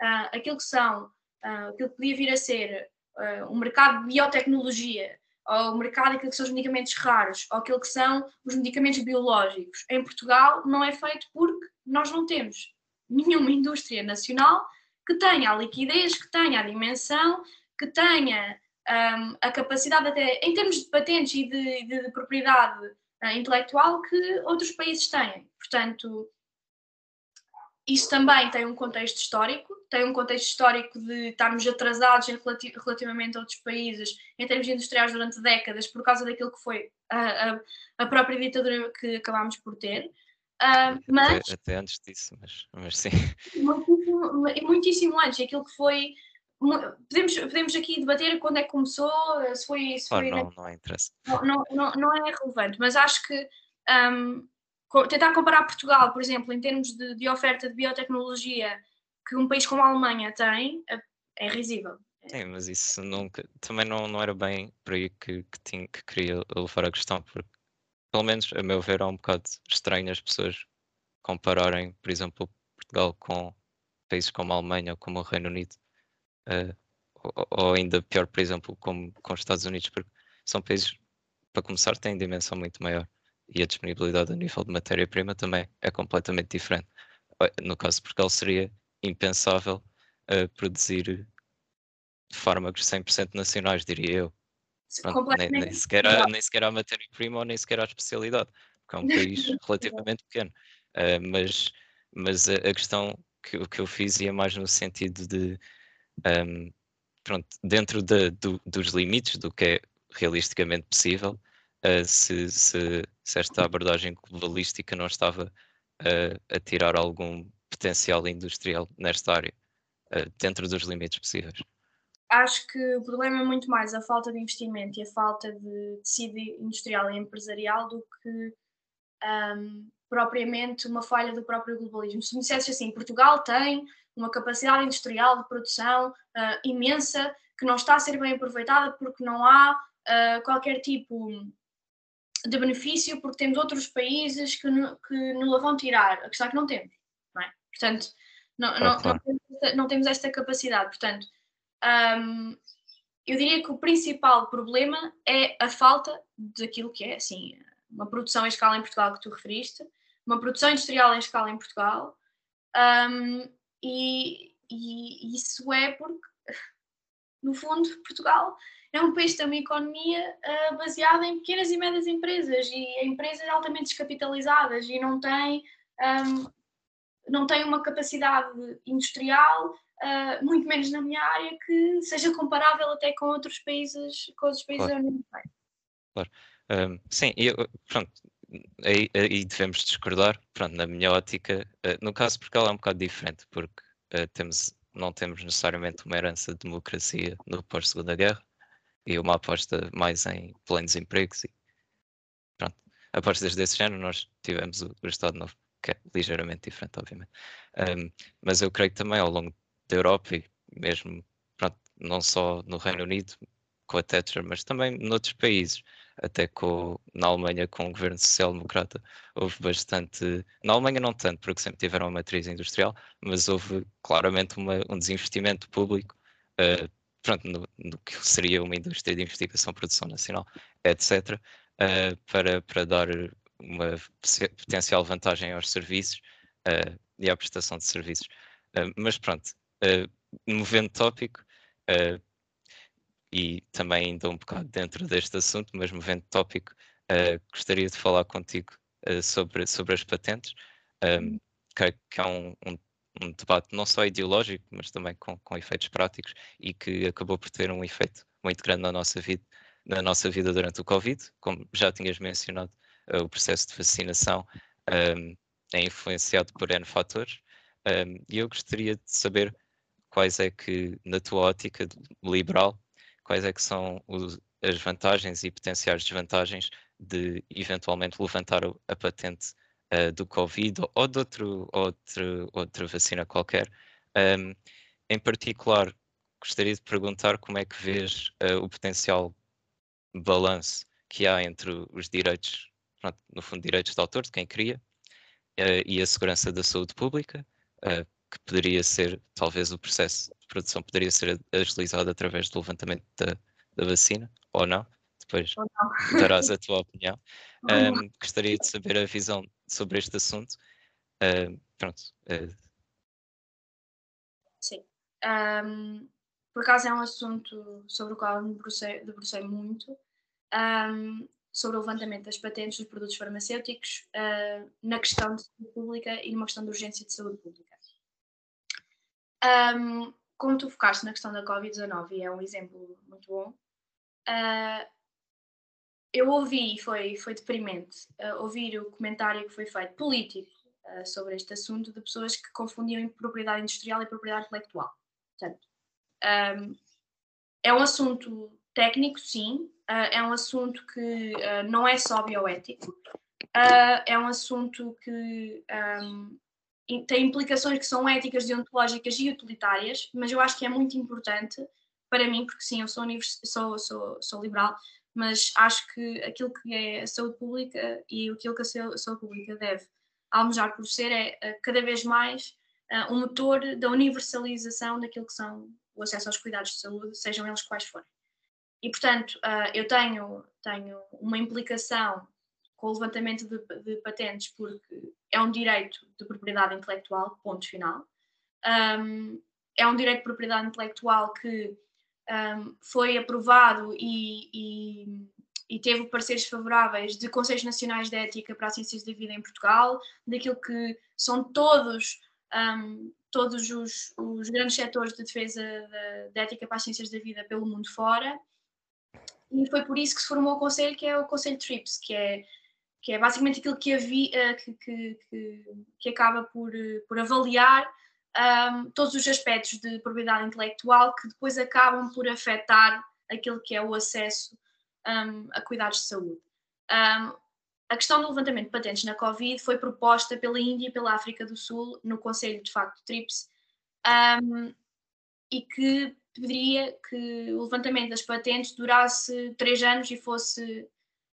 uh, aquilo que são, uh, aquilo que podia vir a ser uh, um mercado de biotecnologia, ou o mercado daquilo que são os medicamentos raros, ou aquilo que são os medicamentos biológicos, em Portugal não é feito porque nós não temos nenhuma indústria nacional que tenha a liquidez, que tenha a dimensão, que tenha um, a capacidade até em termos de patentes e de, de, de propriedade uh, intelectual que outros países têm. Portanto, isso também tem um contexto histórico, tem um contexto histórico de estarmos atrasados relativamente a outros países em termos industriais durante décadas por causa daquilo que foi a, a, a própria ditadura que acabámos por ter. Uh, mas, até, até, antes disso, mas, mas sim. Muitíssimo, muitíssimo antes, aquilo que foi podemos, podemos aqui debater quando é que começou, se foi. Se foi não, não é. Não, não, não, não, é relevante, mas acho que um, tentar comparar Portugal, por exemplo, em termos de, de, oferta de biotecnologia que um país como a Alemanha tem, é, é risível. Sim, mas isso nunca, também não, não era bem por aí que, que, tinha, que queria levar a questão, porque, pelo menos, a meu ver, é um bocado estranho as pessoas compararem, por exemplo, Portugal com países como a Alemanha ou como o Reino Unido uh, ou, ou, ainda pior, por exemplo, como com os Estados Unidos, porque são países, para começar, têm dimensão muito maior e a disponibilidade a nível de matéria-prima também é completamente diferente. No caso de Portugal, seria impensável uh, produzir fármacos 100% nacionais, diria eu. Pronto, nem, nem, sequer há, nem sequer há matéria-prima ou nem sequer há especialidade, porque é um país relativamente pequeno. Uh, mas mas a, a, questão que, que eu fiz ia mais no sentido de um, pronto, dentro de, do, dos limites do que é realisticamente possível, uh, se, se, se, esta abordagem globalística não estava uh, a tirar algum potencial industrial nesta área, uh, dentro dos limites possíveis? Acho que o problema é muito mais a falta de investimento e a falta de tecido industrial e empresarial do que um, propriamente uma falha do próprio globalismo. Se me dissesse assim, Portugal tem uma capacidade industrial de produção uh, imensa que não está a ser bem aproveitada porque não há uh, qualquer tipo de benefício, porque temos outros países que, no, que nos a vão tirar. A questão é que não temos, não é? Portanto, não, não, não, temos, esta, não temos esta capacidade. Portanto, um, eu diria que o principal problema é a falta daquilo que é, assim, uma produção em escala em Portugal que tu referiste, uma produção industrial em escala em Portugal, um, e, e, isso é porque, no fundo, Portugal é um país que tem uma economia uh, baseada em pequenas e médias empresas e empresas altamente descapitalizadas e não tem, um, não tem uma capacidade industrial, uh, muito menos na minha área, que seja comparável até com outros países, com outros países claro. da União Europeia. Claro. Um, sim, eu, pronto, aí, aí, devemos discordar. Pronto, na minha ótica, uh, no caso de Portugal é um bocado diferente, porque uh, temos, não temos necessariamente uma herança de democracia no pós-segunda guerra e uma aposta mais em plenos empregos e pronto. Apostas desse género nós tivemos o, o Estado Novo, que é ligeiramente diferente, obviamente. Um, mas eu creio que também ao longo da Europa e mesmo, pronto, não só no Reino Unido, com a Thatcher, mas também noutros países, até com, na Alemanha com o governo social-democrata, houve bastante. Na Alemanha não tanto, porque sempre tiveram uma matriz industrial, mas houve claramente uma, um desinvestimento público uh, pronto, no, no, que seria uma indústria de investigação, produção nacional, etc., uh, eh, para, para dar uma potencial vantagem aos serviços uh, e à prestação de serviços. mas pronto, movendo tópico, e também ainda um bocado dentro deste assunto, mas movendo tópico, uh, gostaria de falar contigo uh, sobre, sobre as patentes, um, ehm, que, que, é um, um, um, debate não só ideológico, mas também com, com efeitos práticos e que acabou por ter um efeito muito grande na nossa vida, na nossa vida durante o Covid, como já tinhas mencionado, uh, o processo de vacinação um, ehm, é influenciado por N fatores, um, ehm, e eu gostaria de saber quais é que, na tua ótica liberal, quais é que são os, as vantagens e potenciais desvantagens de eventualmente levantar a patente uh, do Covid ou de outro, outro, outra vacina qualquer. Um, em particular, gostaria de perguntar como é que vês uh, o potencial balanço que há entre os direitos, pronto, no fundo, direitos de autor, de quem cria, uh, e a segurança da saúde pública, que poderia ser, talvez o processo de produção poderia ser agilizado através do levantamento da, da vacina, ou não? Depois ou não. darás a tua opinião. Um, gostaria de saber a visão sobre este assunto. Uh, pronto. Uh. Sim. Um, por acaso é um assunto sobre o qual me debrucei, debrucei muito. Um, sobre o levantamento das patentes dos produtos farmacêuticos uh, na questão de saúde pública e numa questão de urgência de saúde pública. Um, como tu focaste na questão da Covid-19 e é um exemplo muito bom, uh, eu ouvi, e foi, foi deprimente, uh, ouvir o comentário que foi feito político uh, sobre este assunto de pessoas que confundiam propriedade industrial e propriedade intelectual. Portanto, um, é um assunto técnico, sim, é um assunto que não é só bioético, é um assunto que um, tem implicações que são éticas, deontológicas e utilitárias, mas eu acho que é muito importante para mim, porque sim, eu sou, sou, sou, sou liberal, mas acho que aquilo que é a saúde pública e aquilo que a saúde pública deve almejar por ser é eh, cada vez mais uh, um motor da universalização daquilo que são o acesso aos cuidados de saúde, sejam eles quais forem. E, portanto, uh, eu tenho, tenho uma implicação com o levantamento de, de, patentes, porque é um direito de propriedade intelectual, ponto final. Um, é um direito de propriedade intelectual que um, foi aprovado e, e, e, teve pareceres favoráveis de Conselhos Nacionais de Ética para as Ciências da Vida em Portugal, daquilo que são todos, um, todos os, os, grandes setores de defesa da, de ética para as ciências da vida pelo mundo fora. E foi por isso que se formou o Conselho, que é o Conselho TRIPS, que é que é basicamente aquilo que, havia, que, que, que, que acaba por, por avaliar um, todos os aspectos de propriedade intelectual que depois acabam por afetar aquilo que é o acesso um, a cuidados de saúde. Um, a questão do levantamento de patentes na Covid foi proposta pela Índia e pela África do Sul no Conselho de Facto TRIPS e que pediria que o levantamento das patentes durasse três anos e fosse,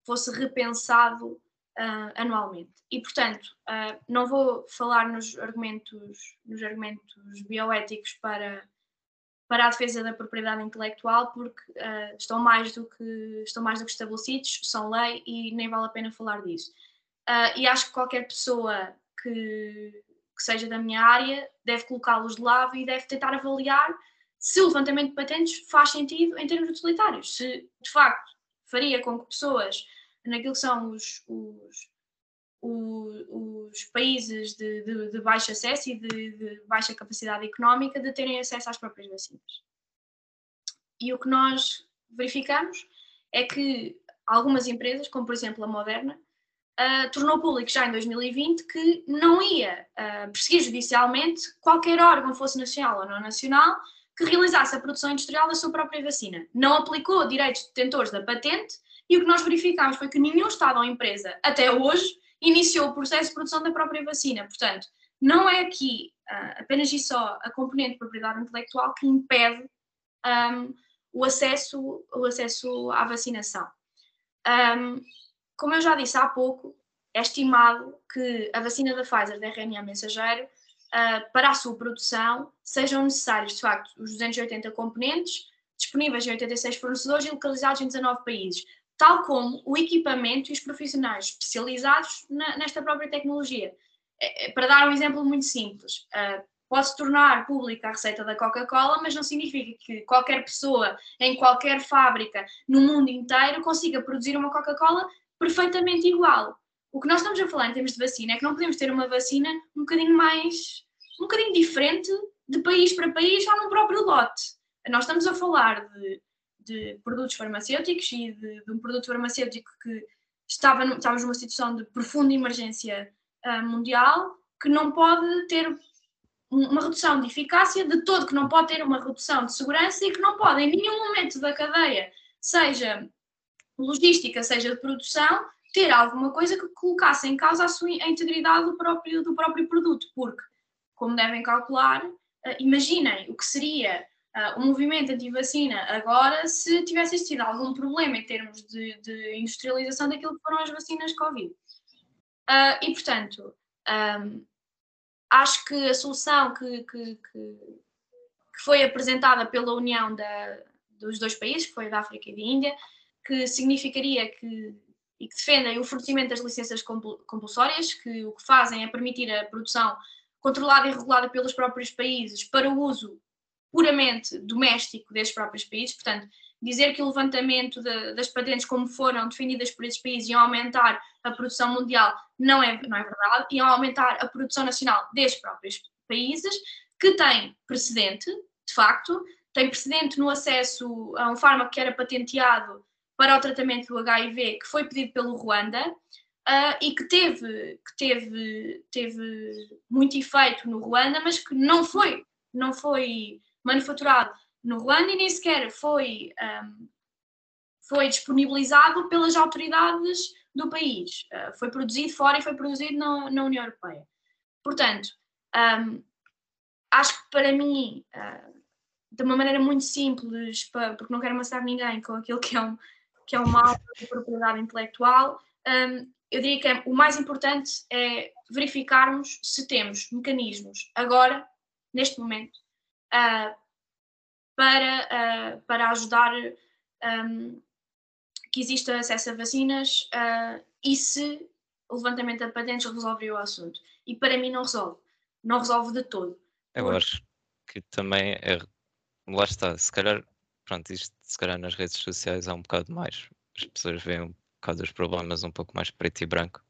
fosse repensado uh, anualmente. E, portanto, uh, não vou falar nos argumentos, nos argumentos bioéticos para para a defesa da propriedade intelectual porque uh, estão, mais do que, estão mais do que estabelecidos, são lei e nem vale a pena falar disso. E acho que qualquer pessoa que, que seja da minha área deve colocá-los de lado e deve tentar avaliar se o levantamento de patentes faz sentido em termos utilitários, se de facto faria com que pessoas naquilo que são os, os os países de, de, de, baixo acesso e de, de, baixa capacidade económica de terem acesso às próprias vacinas. E o que nós verificamos é que algumas empresas, como por exemplo a Moderna, uh, tornou público já em 2020 que não ia uh, perseguir judicialmente qualquer órgão, fosse nacional ou não nacional, que realizasse a produção industrial da sua própria vacina. Não aplicou direitos detentores da patente e o que nós verificámos foi que nenhum Estado ou empresa, até hoje, iniciou o processo de produção da própria vacina. Portanto, não é aqui uh, apenas e só a componente de propriedade intelectual que impede um, o, acesso, o acesso à vacinação. Um, como eu já disse há pouco, é estimado que a vacina da Pfizer, da RNA mensageiro, uh, para a sua produção, sejam necessários, de facto, os 280 componentes disponíveis em 86 fornecedores e localizados em 19 países tal como o equipamento e os profissionais especializados na, nesta própria tecnologia. É, é, para dar um exemplo muito simples, uh, pode-se tornar pública a receita da Coca-Cola, mas não significa que qualquer pessoa em qualquer fábrica no mundo inteiro consiga produzir uma Coca-Cola perfeitamente igual. O que nós estamos a falar em termos de vacina é que não podemos ter uma vacina um bocadinho mais, um bocadinho diferente de país para país ou no próprio lote. Nós estamos a falar de de produtos farmacêuticos e de, de um produto farmacêutico que estava no, estávamos numa situação de profunda emergência uh, mundial, que não pode ter uma redução de eficácia, de todo que não pode ter uma redução de segurança e que não pode em nenhum momento da cadeia, seja logística, seja de produção, ter alguma coisa que colocasse em causa a, sua, a integridade do próprio, do próprio produto, porque, como devem calcular, uh, imaginem o que seria uh, o movimento anti-vacina agora se tivesse existido algum problema em termos de, de industrialização daquilo que foram as vacinas Covid. Uh, e, portanto, um, acho que a solução que, que, que, foi apresentada pela união da, dos dois países, que foi da África e da Índia, que significaria que e que defendem o fornecimento das licenças compulsórias, que o que fazem é permitir a produção controlada e regulada pelos próprios países para o uso puramente doméstico desses próprios países, portanto, dizer que o levantamento de, das patentes como foram definidas por esses países iam aumentar a produção mundial não é, não é verdade, iam aumentar a produção nacional desses próprios países, que tem precedente, de facto, tem precedente no acesso a um fármaco que era patenteado para o tratamento do HIV, que foi pedido pelo Ruanda, uh, e que teve, que teve, teve muito efeito no Ruanda, mas que não foi, não foi manufaturado no Ruanda e nem sequer foi, um, foi disponibilizado pelas autoridades do país. Uh, foi produzido fora e foi produzido na, na União Europeia. Portanto, um, acho que para mim, uh, de uma maneira muito simples, para, porque não quero amassar ninguém com aquilo que é um, que é um mal de propriedade intelectual, um, eu diria que é, o mais importante é verificarmos se temos mecanismos agora, neste momento, uh, para, uh, para ajudar um, que exista acesso a vacinas uh, e se o levantamento de patentes resolveria o assunto. E para mim não resolve. Não resolve de todo. Eu acho que também é. Lá está, se calhar, pronto, isto se calhar nas redes sociais há um bocado mais. As pessoas veem um bocado os problemas um pouco mais preto e branco,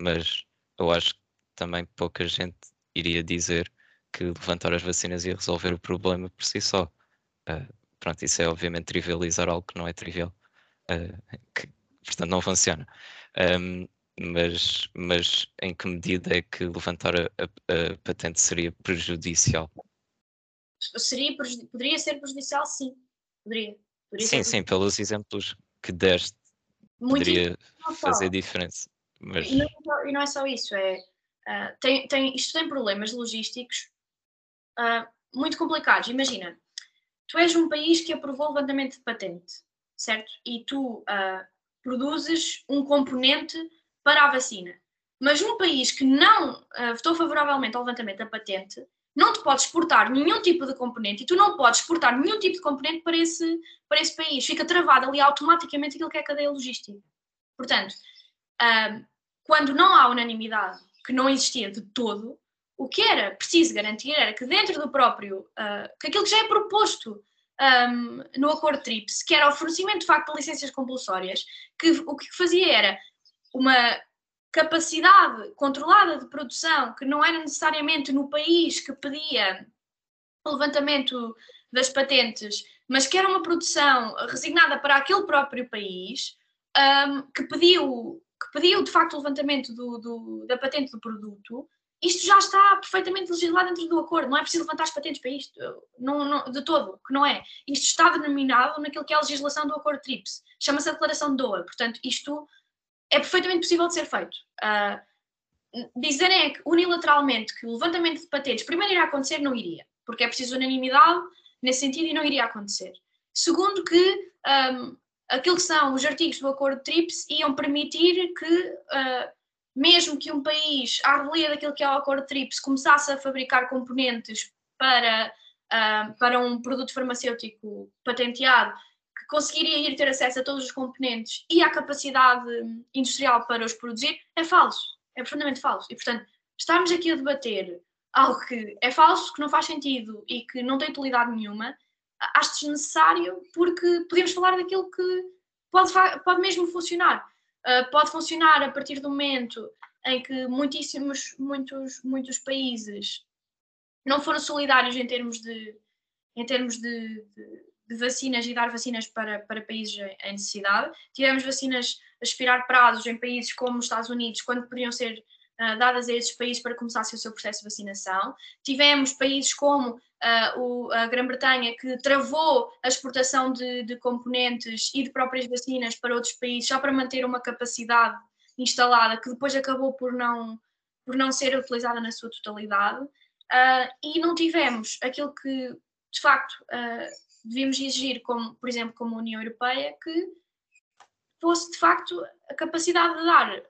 mas eu acho que também pouca gente iria dizer que levantar as vacinas ia resolver o problema por si só. Uh, pronto, isso é obviamente trivializar algo que não é trivial, uh, que, portanto não funciona. Um, mas, mas em que medida é que levantar a, a, a patente seria prejudicial? Seria, poderia ser prejudicial, sim. Poderia. poderia sim, sim, pelos exemplos que deste, Muito poderia fazer diferença. Mas... E, não, é e, não, é só isso, é, uh, tem, tem, isto tem problemas logísticos uh, muito complicados. Imagina, tu és um país que aprovou o levantamento de patente, certo? E tu uh, produzes um componente para a vacina. Mas um país que não uh, votou favoravelmente ao levantamento da patente, não te pode exportar nenhum tipo de componente e tu não podes exportar nenhum tipo de componente para esse, para esse país. Fica travado ali automaticamente aquilo que é a cadeia logística. Portanto, uh, quando não há unanimidade, que não existia de todo, o que era preciso garantir era que dentro do próprio, uh, que aquilo que já é proposto um, no acordo TRIPS, que era o fornecimento de facto de licenças compulsórias, que o que fazia era uma capacidade controlada de produção que não era necessariamente no país que pedia o levantamento das patentes, mas que era uma produção resignada para aquele próprio país, um, que, pediu, que pediu de facto o levantamento do, do, da patente do produto, isto já está perfeitamente legislado dentro do acordo, não é preciso levantar as patentes para isto, não, não, de todo, que não é. Isto está denominado naquilo que é a legislação do acordo TRIPS, chama-se a Declaração de Doha, portanto, isto é perfeitamente possível de ser feito. Uh, dizerem é que unilateralmente que o levantamento de patentes primeiro irá acontecer, não iria, porque é preciso unanimidade nesse sentido e não iria acontecer. Segundo que um, aquilo que são os artigos do acordo TRIPS iam permitir que uh, mesmo que um país, à revelia daquilo que é o acordo TRIPS, começasse a fabricar componentes para, uh, para um produto farmacêutico patenteado, que conseguiria ir ter acesso a todos os componentes e à capacidade industrial para os produzir, é falso. É profundamente falso. E, portanto, estarmos aqui a debater algo que é falso, que não faz sentido e que não tem utilidade nenhuma, acho desnecessário porque podemos falar daquilo que pode, pode mesmo funcionar. Uh, pode funcionar a partir do momento em que muitíssimos, muitos, muitos países não foram solidários em termos de, em termos de, de, de vacinas e dar vacinas para, para países em necessidade. Tivemos vacinas a expirar prazos em países como os Estados Unidos, quando poderiam ser uh, dadas a esses países para começassem o seu processo de vacinação. Tivemos países como uh, o, a Grã-Bretanha, que travou a exportação de, de, componentes e de próprias vacinas para outros países, só para manter uma capacidade instalada, que depois acabou por não, por não ser utilizada na sua totalidade. Uh, e não tivemos aquilo que, de facto, uh, devíamos exigir, como, por exemplo, como União Europeia, que fosse, de facto, a capacidade de dar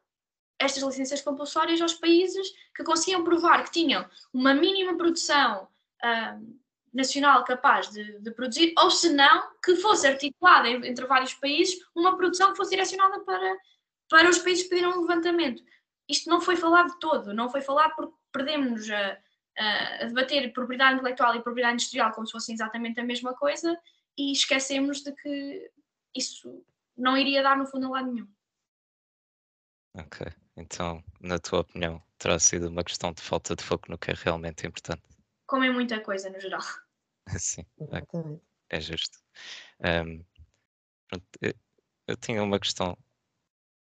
estas licenças compulsórias aos países que conseguiam provar que tinham uma mínima produção uh, nacional capaz de, de, produzir, ou se não, que fosse articulada entre vários países uma produção que fosse direcionada para, para os países que pediram um levantamento. Isto não foi falado todo, não foi falado porque perdemos a, a debater propriedade intelectual e propriedade industrial como se fossem exatamente a mesma coisa e esquecemos de que isso não iria dar no fundo a lado nenhum. Ok, então, na tua opinião, terá sido uma questão de falta de foco no que é realmente importante? Como é muita coisa no geral. Sim, é, é justo. Um, pronto, eu, eu, tinha uma questão,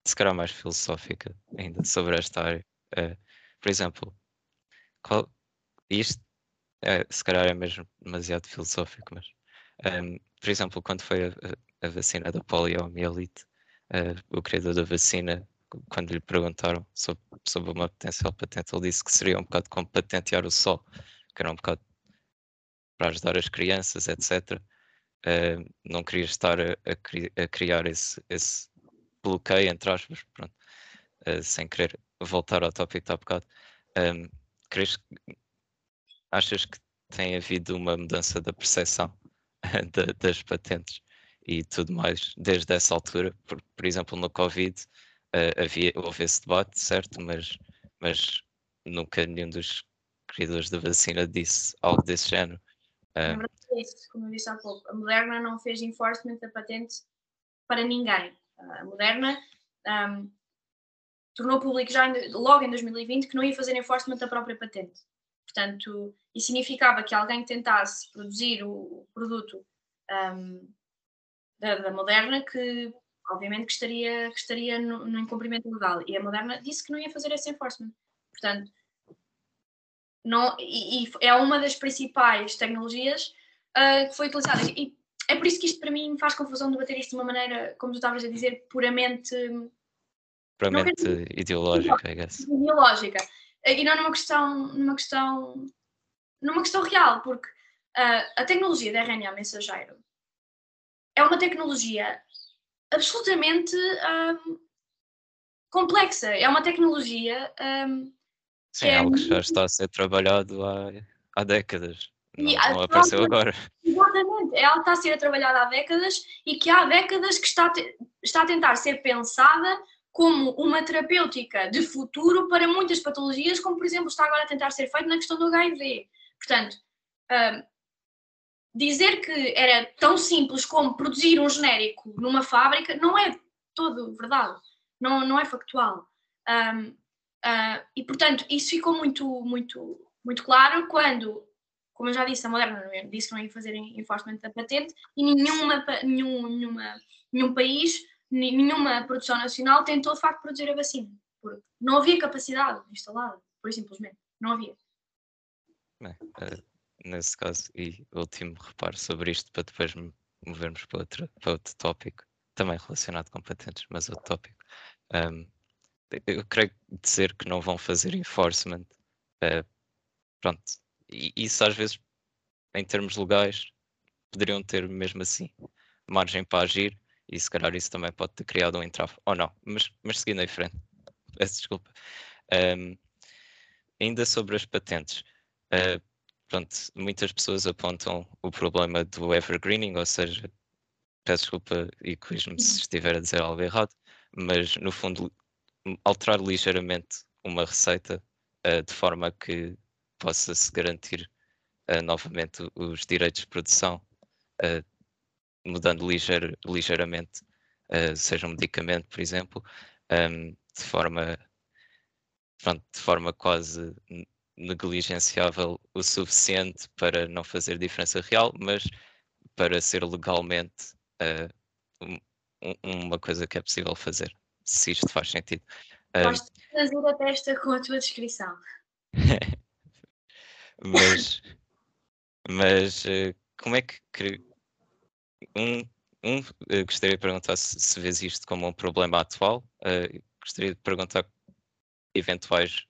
se calhar mais filosófica ainda, sobre esta área. Uh, por exemplo, qual, isto é, se calhar é mesmo demasiado filosófico, mas um, por exemplo, quando foi a, a, a vacina da poliomielite, uh, o criador da vacina, quando lhe perguntaram sobre, sobre uma potencial patente, ele disse que seria um bocado como patentear o sol que era um bocado para ajudar as crianças, etc. Uh, eh, não queria estar a, a, cri a, criar esse, esse bloqueio, entre aspas, pronto, uh, sem querer voltar ao tópico de há bocado. Um, ehm, achas que tem havido uma mudança da percepção de, das patentes e tudo mais desde essa altura? Por, por exemplo, no Covid uh, havia, houve esse debate, certo? Mas, mas nunca nenhum dos criadores da vacina disse algo desse género. Uh, é isso, como eu disse há pouco. A Moderna não fez enforcement da patente para ninguém. A Moderna um, tornou público já em, logo em 2020 que não ia fazer enforcement da própria patente. Portanto, isso significava que alguém tentasse produzir o produto um, da, da, Moderna que obviamente que estaria, que estaria no, no incumprimento legal. E a Moderna disse que não ia fazer esse enforcement. Portanto, não, e, e é uma das principais tecnologias uh, que foi utilizada. E é por isso que isto para mim faz confusão debater isto de uma maneira, como tu estavas a dizer, puramente. Puramente ideológica, I guess. Ideológica. E não numa questão, numa questão, numa questão real, porque uh, a tecnologia da RNA mensageiro é uma tecnologia absolutamente um, complexa. É uma tecnologia. Um, Sim, é algo que já está a ser trabalhado há, há décadas. Não, não apareceu agora. Exatamente, é algo que está a ser trabalhado há décadas e que há décadas que está está a tentar ser pensada como uma terapêutica de futuro para muitas patologias, como por exemplo está agora a tentar ser feito na questão do HIV. Portanto, um, dizer que era tão simples como produzir um genérico numa fábrica não é todo verdade, não, não é factual. Um, uh, e portanto, isso ficou muito, muito, muito claro quando, como eu já disse, a Moderna disse que não ia fazer enforcement da patente e nenhuma, nenhum, nenhuma, nenhum país, nenhuma produção nacional tentou de facto produzir a vacina, porque não havia capacidade instalada, por simplesmente, não havia. Uh nesse caso, e último reparo sobre isto para depois movermos para outro, para outro tópico, também relacionado com patentes, mas outro tópico. Um, eu creio dizer que não vão fazer enforcement. Uh, pronto, e isso às vezes, em termos legais, poderiam ter mesmo assim margem para agir, e se calhar isso também pode ter criado um entrave, ou não, mas, mas seguindo em frente, peço desculpa. Um, ainda sobre as patentes, uh, pronto, muitas pessoas apontam o problema do evergreening, ou seja, peço desculpa e corrijo-me se estiver a dizer algo errado, mas no fundo alterar ligeiramente uma receita uh, de forma que possa se garantir uh, novamente os direitos de produção, uh, mudando ligeir, ligeiramente, seja um medicamento, por exemplo, um, ehm, de forma pronto, de forma quase negligenciável o suficiente para não fazer diferença real, mas para ser legalmente uh, um, uma coisa que é possível fazer, se isto faz sentido. Gosto de fazer a testa com a tua descrição. mas mas uh, como é que um, um uh, gostaria de perguntar se, se vês isto como um problema atual, gostaria de perguntar eventuais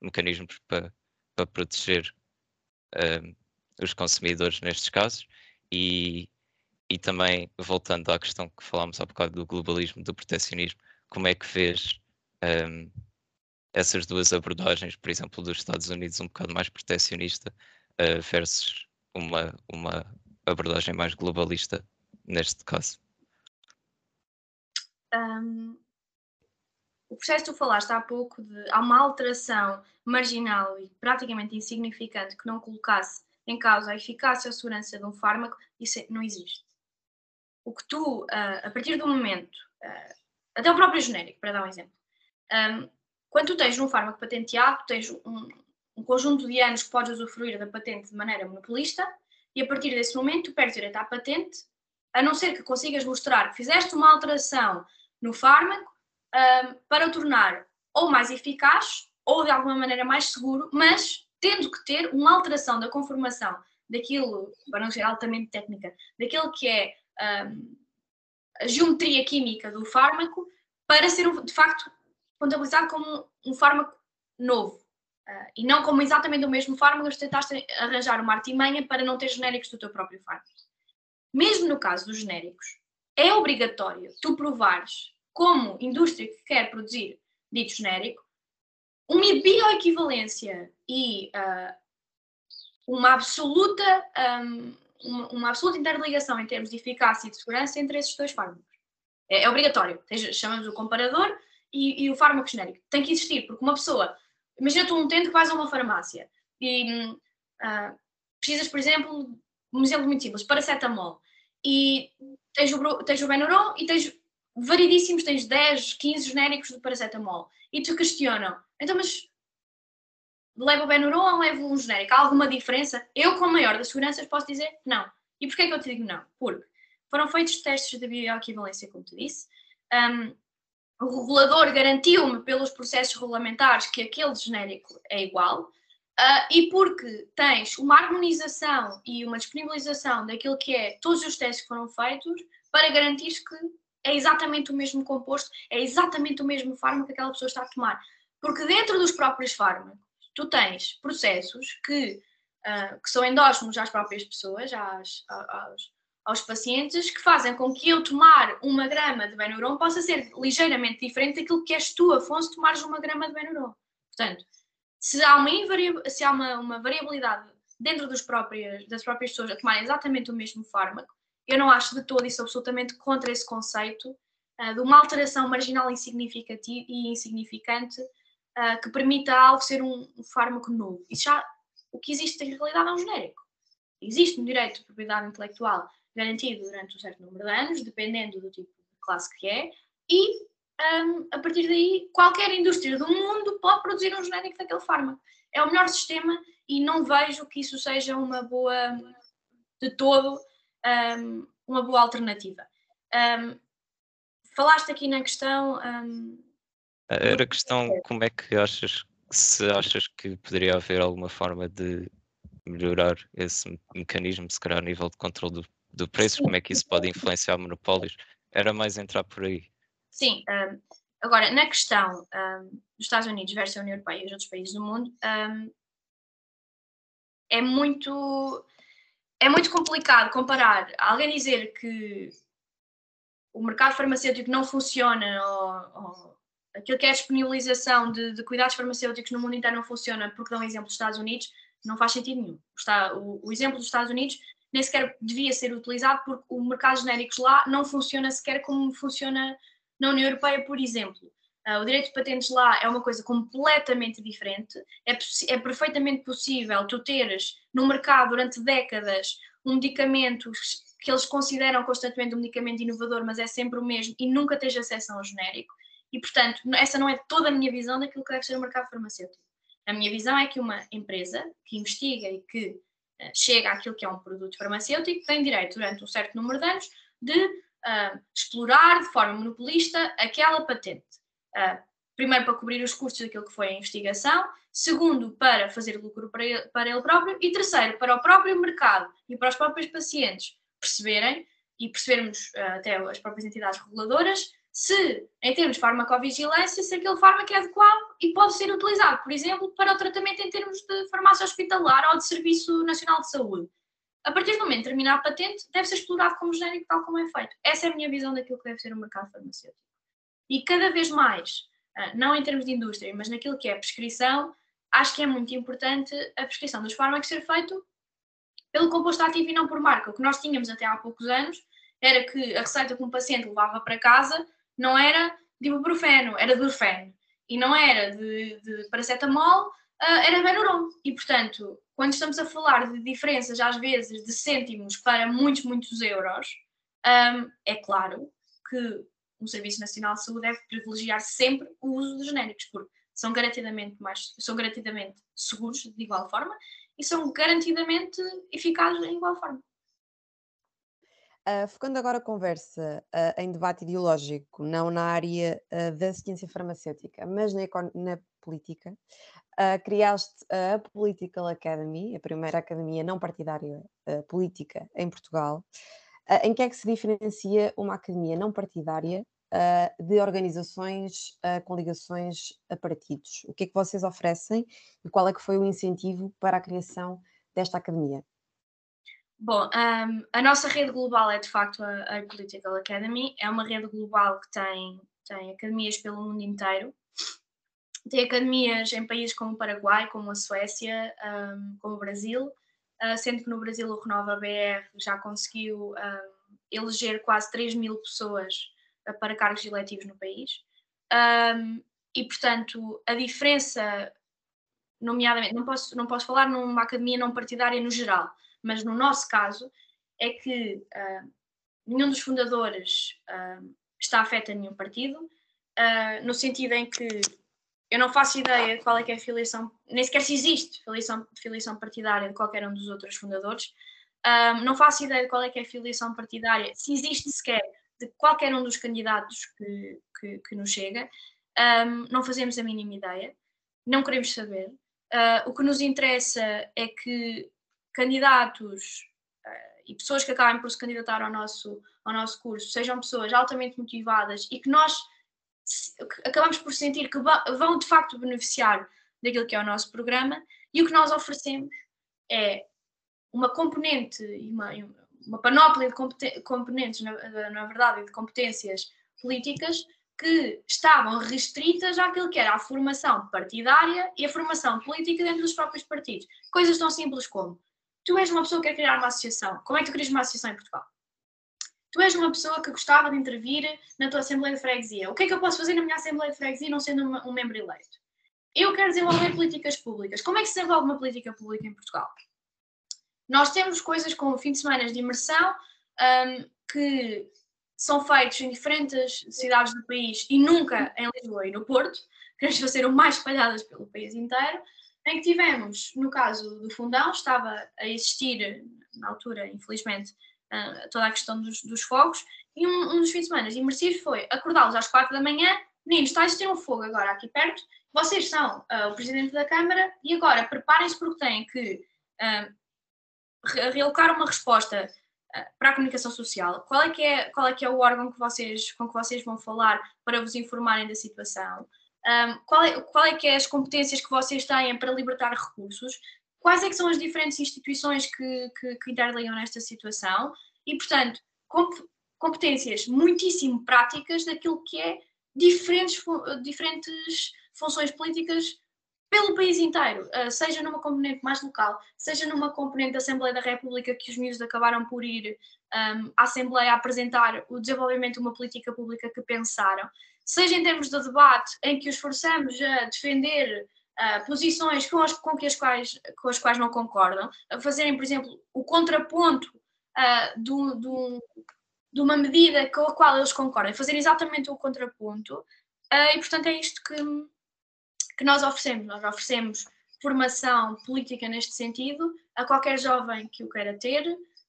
mecanismos para, para proteger um, os consumidores nestes casos e, e também voltando à questão que falámos há bocado do globalismo, do protecionismo, como é que vês um, essas duas abordagens, por exemplo, dos Estados Unidos um bocado mais protecionista uh, versus uma, uma abordagem mais globalista neste caso? Um, o processo que tu falaste há pouco de há uma alteração marginal e praticamente insignificante que não colocasse em causa a eficácia ou segurança de um fármaco, isso não existe. O que tu, uh, a partir do momento, uh, até o próprio genérico, para dar um exemplo, um, quando tu tens um fármaco patenteado, tens um, um, conjunto de anos que podes usufruir da patente de maneira monopolista e a partir desse momento tu perdes direito à patente, a não ser que consigas mostrar que fizeste uma alteração no fármaco um, para o tornar ou mais eficaz ou de alguma maneira mais seguro, mas tendo que ter uma alteração da conformação daquilo, para não ser altamente técnica, daquilo que é um, a geometria química do fármaco para ser de facto contabilizado como um fármaco novo. Uh, e não como exatamente o mesmo fármaco, mas tentaste arranjar uma artimanha para não ter genéricos do teu próprio fármaco. Mesmo no caso dos genéricos, é obrigatório tu provares como indústria que quer produzir dito genérico, uma bioequivalência e uh, uma absoluta um, uma, uma, absoluta interligação em termos de eficácia e de segurança entre esses dois fármacos. É, é obrigatório. Chamamos o comparador e, e, o fármaco genérico. Tem que existir, porque uma pessoa, imagina tu um utente que vais a uma farmácia e uh, precisas, por exemplo, um exemplo muito simples, paracetamol, e tens o, tens o Benuron e tens variedíssimos, tens 10, 15 genéricos de paracetamol e te questionam, então mas levo o Benuron ou levo um genérico? Há alguma diferença? Eu, com a maior das seguranças, posso dizer não. E porquê que eu te digo não? Porque foram feitos testes de bioequivalência, como te disse. Um, o regulador garantiu-me pelos processos regulamentares que aquele genérico é igual. Uh, e porque tens uma harmonização e uma disponibilização daquilo que é todos os testes que foram feitos para garantir que é exatamente o mesmo composto, é exatamente o mesmo fármaco que aquela pessoa está a tomar. Porque dentro dos próprios fármacos, tu tens processos que, uh, que são endógenos às próprias pessoas, às, às, aos pacientes, que fazem com que eu tomar uma grama de Benuron possa ser ligeiramente diferente daquilo que és tu, Afonso, tomares uma grama de Benuron. Portanto, se há uma, se há uma, uma variabilidade dentro dos próprios, das próprias pessoas a tomarem exatamente o mesmo fármaco, eu não acho de todo isso absolutamente contra esse conceito uh, de uma alteração marginal insignificativa e insignificante uh, que permita algo ser um, um, fármaco novo. Isso já, o que existe em realidade é um genérico. Existe um direito de propriedade intelectual garantido durante um certo número de anos, dependendo do tipo de classe que é, e um, a partir daí qualquer indústria do mundo pode produzir um genérico daquele fármaco. É o melhor sistema e não vejo que isso seja uma boa, de todo, um, uma boa alternativa. Um, falaste aqui na questão era a questão como é que achas se achas que poderia haver alguma forma de melhorar esse mecanismo, se calhar a nível de controle do, do preço, como é que isso pode influenciar monopólios? Era mais entrar por aí. Sim, um, agora na questão um, dos Estados Unidos versus a União Europeia e os outros países do mundo, um, é muito é muito complicado comparar alguém dizer que o mercado farmacêutico não funciona ou, ou aquilo que é a disponibilização de, de, cuidados farmacêuticos no mundo inteiro não funciona porque dão exemplo dos Estados Unidos, não faz sentido nenhum. Está, o, o, exemplo dos Estados Unidos nem sequer devia ser utilizado porque o mercado de genéricos lá não funciona sequer como funciona na União Europeia, por exemplo. Uh, o direito de patentes lá é uma coisa completamente diferente. É, é perfeitamente possível tu teres no mercado durante décadas um medicamento que eles consideram constantemente um medicamento inovador, mas é sempre o mesmo e nunca tens acesso a um genérico. E, portanto, essa não é toda a minha visão daquilo que deve ser o mercado farmacêutico. A minha visão é que uma empresa que investiga e que uh, chega àquilo que é um produto farmacêutico tem direito, durante um certo número de anos, de uh, explorar de forma monopolista aquela patente. Uh, primeiro, para cobrir os custos daquilo que foi a investigação, segundo, para fazer lucro para ele, para ele próprio, e terceiro, para o próprio mercado e para os próprios pacientes perceberem e percebermos até as próprias entidades reguladoras se, em termos de farmacovigilância, se aquele fármaco é adequado e pode ser utilizado, por exemplo, para o tratamento em termos de farmácia hospitalar ou de Serviço Nacional de Saúde. A partir do momento de terminar a patente, deve ser explorado como genérico, tal como é feito. Essa é a minha visão daquilo que deve ser o mercado farmacêutico. E cada vez mais, ah, não em termos de indústria, mas naquilo que é prescrição, acho que é muito importante a prescrição dos fármacos ser feito pelo composto ativo e não por marca. O que nós tínhamos até há poucos anos era que a receita que um paciente levava para casa não era de ibuprofeno, era de urfeno. E não era de, de paracetamol, uh, era Benuron. E, portanto, quando estamos a falar de diferenças, às vezes, de cêntimos para muitos, muitos euros, um, é claro que o Serviço Nacional de Saúde deve privilegiar sempre o uso de genéricos, porque são garantidamente, mais, são garantidamente seguros de igual forma e são garantidamente eficazes de igual forma. Uh, focando agora a conversa uh, em debate ideológico, não na área uh, da ciência farmacêutica, mas na, na política, criaste a Political Academy, a primeira academia não partidária política em Portugal. em que é que se diferencia uma academia não partidária de organizações com ligações a partidos? O que é que vocês oferecem e qual é que foi o incentivo para a criação desta academia? Bom, um, a nossa rede global é de facto a, a Political Academy, é uma rede global que tem, tem academias pelo mundo inteiro. Tem academias em países como o Paraguai, como a Suécia, um, como o Brasil, uh, sendo que no Brasil o Renova BR já conseguiu um, eleger quase 3 mil pessoas uh, para cargos eletivos no país. e, portanto, a diferença, nomeadamente, não posso, não posso falar numa academia não partidária no geral, mas no nosso caso é que uh, nenhum dos fundadores uh, está afeto a nenhum partido, uh, no sentido em que eu não faço ideia qual é que é a filiação, nem sequer se existe filiação, filiação partidária de qualquer um dos outros fundadores, não faço ideia de qual é que é a filiação partidária, se existe sequer de qualquer um dos candidatos que, que, que nos chega. Um, não fazemos a mínima ideia, não queremos saber. Uh, o que nos interessa é que candidatos uh, e pessoas que acabem por se candidatar ao nosso, ao nosso curso sejam pessoas altamente motivadas e que nós acabamos por sentir que vão de facto beneficiar daquilo que é o nosso programa e o que nós oferecemos é uma componente e uma, uma panóplia de componentes, na, na verdade, de competências políticas que estavam restritas àquilo que era a formação partidária e a formação política dentro dos próprios partidos. Coisas tão simples como tu és uma pessoa que quer criar uma associação. Como é que tu crias uma associação em Portugal? Tu és uma pessoa que gostava de intervir na tua Assembleia de Freguesia. O que é que eu posso fazer na minha Assembleia de Freguesia não sendo uma, um membro eleito? Eu quero desenvolver políticas públicas. Como é que se desenvolve uma política pública em Portugal? Nós temos coisas como fim de semana de imersão um, que são feitos em diferentes cidades do país e nunca em Lisboa e no Porto, queremos fazer o mais espalhadas pelo país inteiro, em que tivemos, no caso do Fundão, estava a existir, na altura, infelizmente, uh, toda a questão dos, dos fogos, e um, um, dos fins de semana imersivos foi acordá-los às quatro da manhã, meninos, está a existir um fogo agora aqui perto, vocês são uh, o Presidente da Câmara e agora preparem-se porque têm que uh, realocar uma resposta para a comunicação social, qual é que é, qual é, que é o órgão que vocês, com que vocês vão falar para vos informarem da situação? Um, qual, é, qual é que é as competências que vocês têm para libertar recursos? Quais é que são as diferentes instituições que, que, que interligam nesta situação? E, portanto, comp competências muitíssimo práticas daquilo que é diferentes, diferentes funções políticas pelo país inteiro, uh, seja numa componente mais local, seja numa componente da Assembleia da República, que os miúdos acabaram por ir um, à Assembleia a apresentar o desenvolvimento de uma política pública que pensaram, seja em termos de debate, em que os forçamos a defender uh, posições com as, com, as quais, com as quais não concordam, a fazerem, por exemplo, o contraponto uh, do, do, de uma medida com a qual eles concordam, fazerem exatamente o contraponto, uh, e portanto é isto que que nós oferecemos. Nós oferecemos formação política neste sentido a qualquer jovem que o queira ter,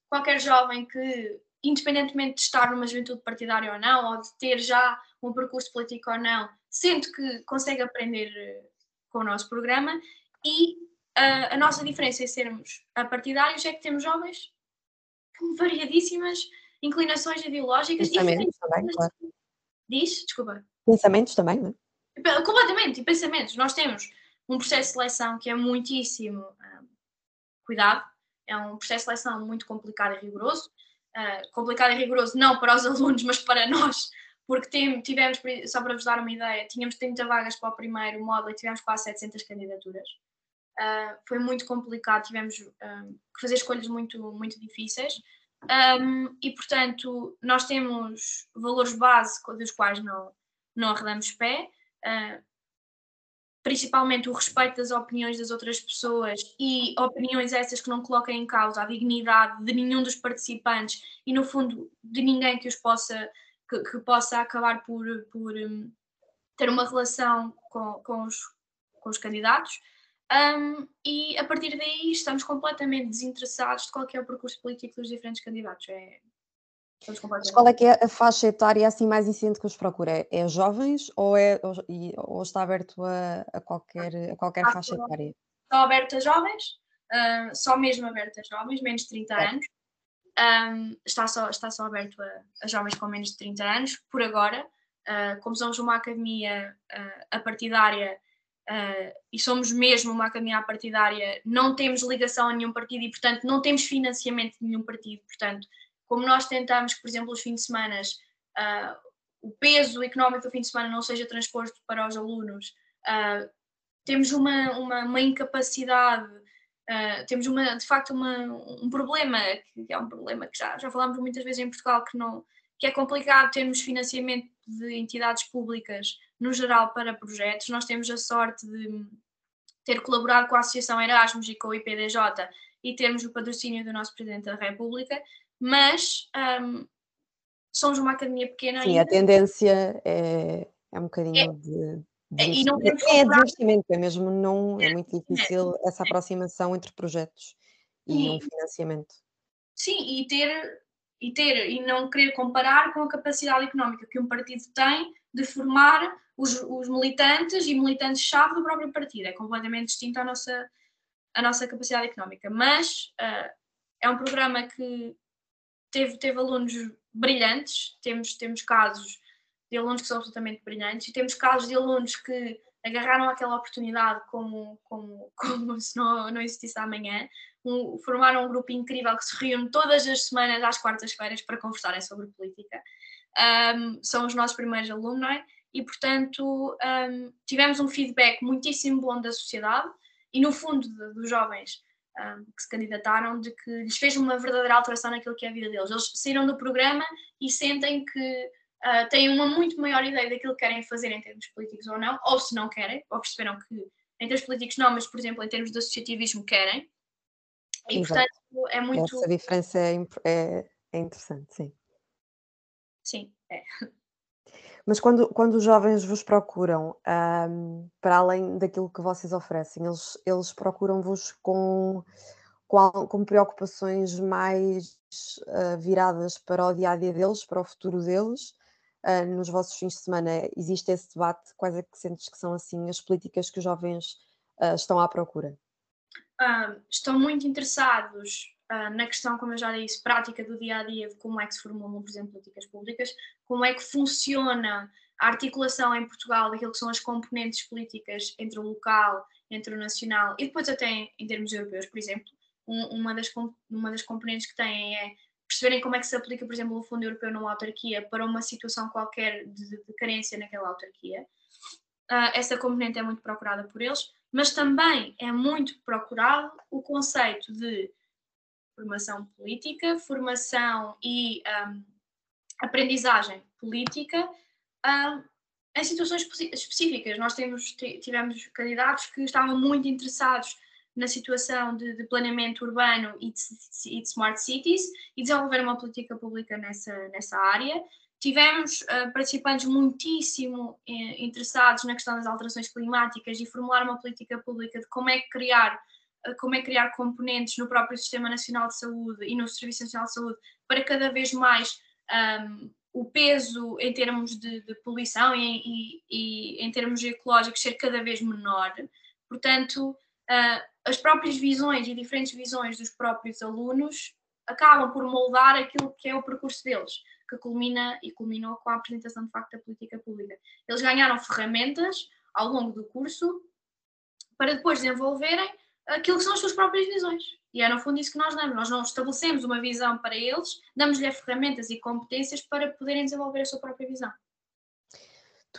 qualquer jovem que, independentemente de estar numa juventude partidária ou não, ou de ter já um percurso político ou não, sente que consegue aprender eh, com o nosso programa e a, a nossa diferença em sermos partidários é que temos jovens com variadíssimas inclinações ideológicas Pensamentos e também, claro. Diz, desculpa. Pensamentos também, não é? Completamente, e pensamentos. Nós temos um processo de seleção que é muitíssimo uh, cuidado, é um processo de seleção muito complicado e rigoroso. Uh, complicado e rigoroso não para os alunos, mas para nós, porque tivemos, só para vos dar uma ideia, tínhamos 30 vagas para o primeiro módulo e tivemos quase 700 candidaturas. Uh, foi muito complicado, tivemos que fazer escolhas muito, muito difíceis. Um, e, portanto, nós temos valores base dos quais não, não arredamos pé uh, principalmente o respeito das opiniões das outras pessoas e opiniões essas que não coloquem em causa a dignidade de nenhum dos participantes e no fundo de ninguém que os possa que, que possa acabar por, por um, ter uma relação com, com, os, com os candidatos um, e a partir daí estamos completamente desinteressados de qual é o percurso político dos diferentes candidatos. É, mas qual é que é a faixa etária assim mais incidente que os procura? É jovens ou, é, ou, ou está aberto a, a qualquer, a qualquer ah, faixa etária? Só aberto a jovens, uh, só mesmo aberto a jovens, menos de 30 é. anos. Um, está, só, está só aberto a, a, jovens com menos de 30 anos, por agora. Uh, como somos uma academia uh, apartidária uh, e somos mesmo uma academia apartidária, não temos ligação a nenhum partido e, portanto, não temos financiamento de nenhum partido. Portanto, como nós tentamos que, por exemplo, os fins de semana, o peso económico do fim de semana não seja transposto para os alunos, temos uma, uma, uma incapacidade, uh, temos uma, de facto uma, um problema, que é um problema que já, já falámos muitas vezes em Portugal, que, não, que é complicado termos financiamento de entidades públicas no geral para projetos. Nós temos a sorte de ter colaborado com a Associação Erasmus e com o IPDJ e termos o patrocínio do nosso Presidente da República, mas um, somos uma academia pequena. Sim, ainda. a tendência é, é um bocadinho é, de. É, e não é desistimento, é mesmo não é muito difícil essa aproximação entre projetos e Sim. um financiamento. sim, e ter, e ter e não querer comparar com a capacidade económica que um partido tem de formar os, os militantes e militantes-chave do próprio partido. É completamente distinto à nossa, à nossa capacidade económica. Mas uh, é um programa que teve, teve alunos brilhantes, temos, temos casos de alunos que são absolutamente brilhantes e temos casos de alunos que agarraram aquela oportunidade como, como, como se não, não existisse amanhã, um, formaram um grupo incrível que se reúne todas as semanas às quartas-feiras para conversarem sobre política. Um, são os nossos primeiros alunos, é? E, portanto, um, tivemos um feedback muitíssimo bom da sociedade e, no fundo, de, dos jovens que se candidataram, de que lhes fez uma verdadeira alteração naquilo que é a vida deles. Eles saíram do programa e sentem que uh, têm uma muito maior ideia daquilo que querem fazer em termos políticos ou não, ou se não querem, ou perceberam que em termos políticos não, mas por exemplo em termos de associativismo querem. E Exato. portanto é muito. Essa diferença é, é, é interessante, sim. Sim, é. Mas quando, quando os jovens vos procuram, um, para além daquilo que vocês oferecem, eles, eles procuram-vos com, com, com, preocupações mais uh, viradas para o dia a dia deles, para o futuro deles, uh, nos vossos fins de semana existe esse debate? Quais é que sentes que são assim as políticas que os jovens uh, estão à procura? Uh, estão muito interessados na questão, como eu já disse, prática do dia a dia, de como é que se formulam, por exemplo, políticas públicas, como é que funciona a articulação em Portugal daquilo que são as componentes políticas entre o local, entre o nacional e depois até em, em termos europeus, por exemplo. Um, uma, das, uma das componentes que têm é perceberem como é que se aplica, por exemplo, o Fundo Europeu numa autarquia para uma situação qualquer de, de carência naquela autarquia. Uh, essa componente é muito procurada por eles, mas também é muito procurado o conceito de formação política, formação e um, aprendizagem política um, em situações específicas. Nós temos, tivemos candidatos que estavam muito interessados na situação de, de planeamento urbano e de, e de, smart cities e desenvolver uma política pública nessa, nessa área. Tivemos uh, participantes muitíssimo eh, interessados na questão das alterações climáticas e formular uma política pública de como é criar uh, como é criar componentes no próprio Sistema Nacional de Saúde e no Serviço Nacional de Saúde para cada vez mais um, o peso em termos de, de poluição e, e, e, em termos ecológicos ser cada vez menor. Portanto, uh, as próprias visões e diferentes visões dos próprios alunos acabam por moldar aquilo que é o percurso deles, que culmina e culminou com a apresentação de facto da política pública. Eles ganharam ferramentas ao longo do curso para depois desenvolverem aquilo que são as suas próprias visões. E é no fundo isso que nós damos. Nós não estabelecemos uma visão para eles, damos-lhe ferramentas e competências para poderem desenvolver a sua própria visão.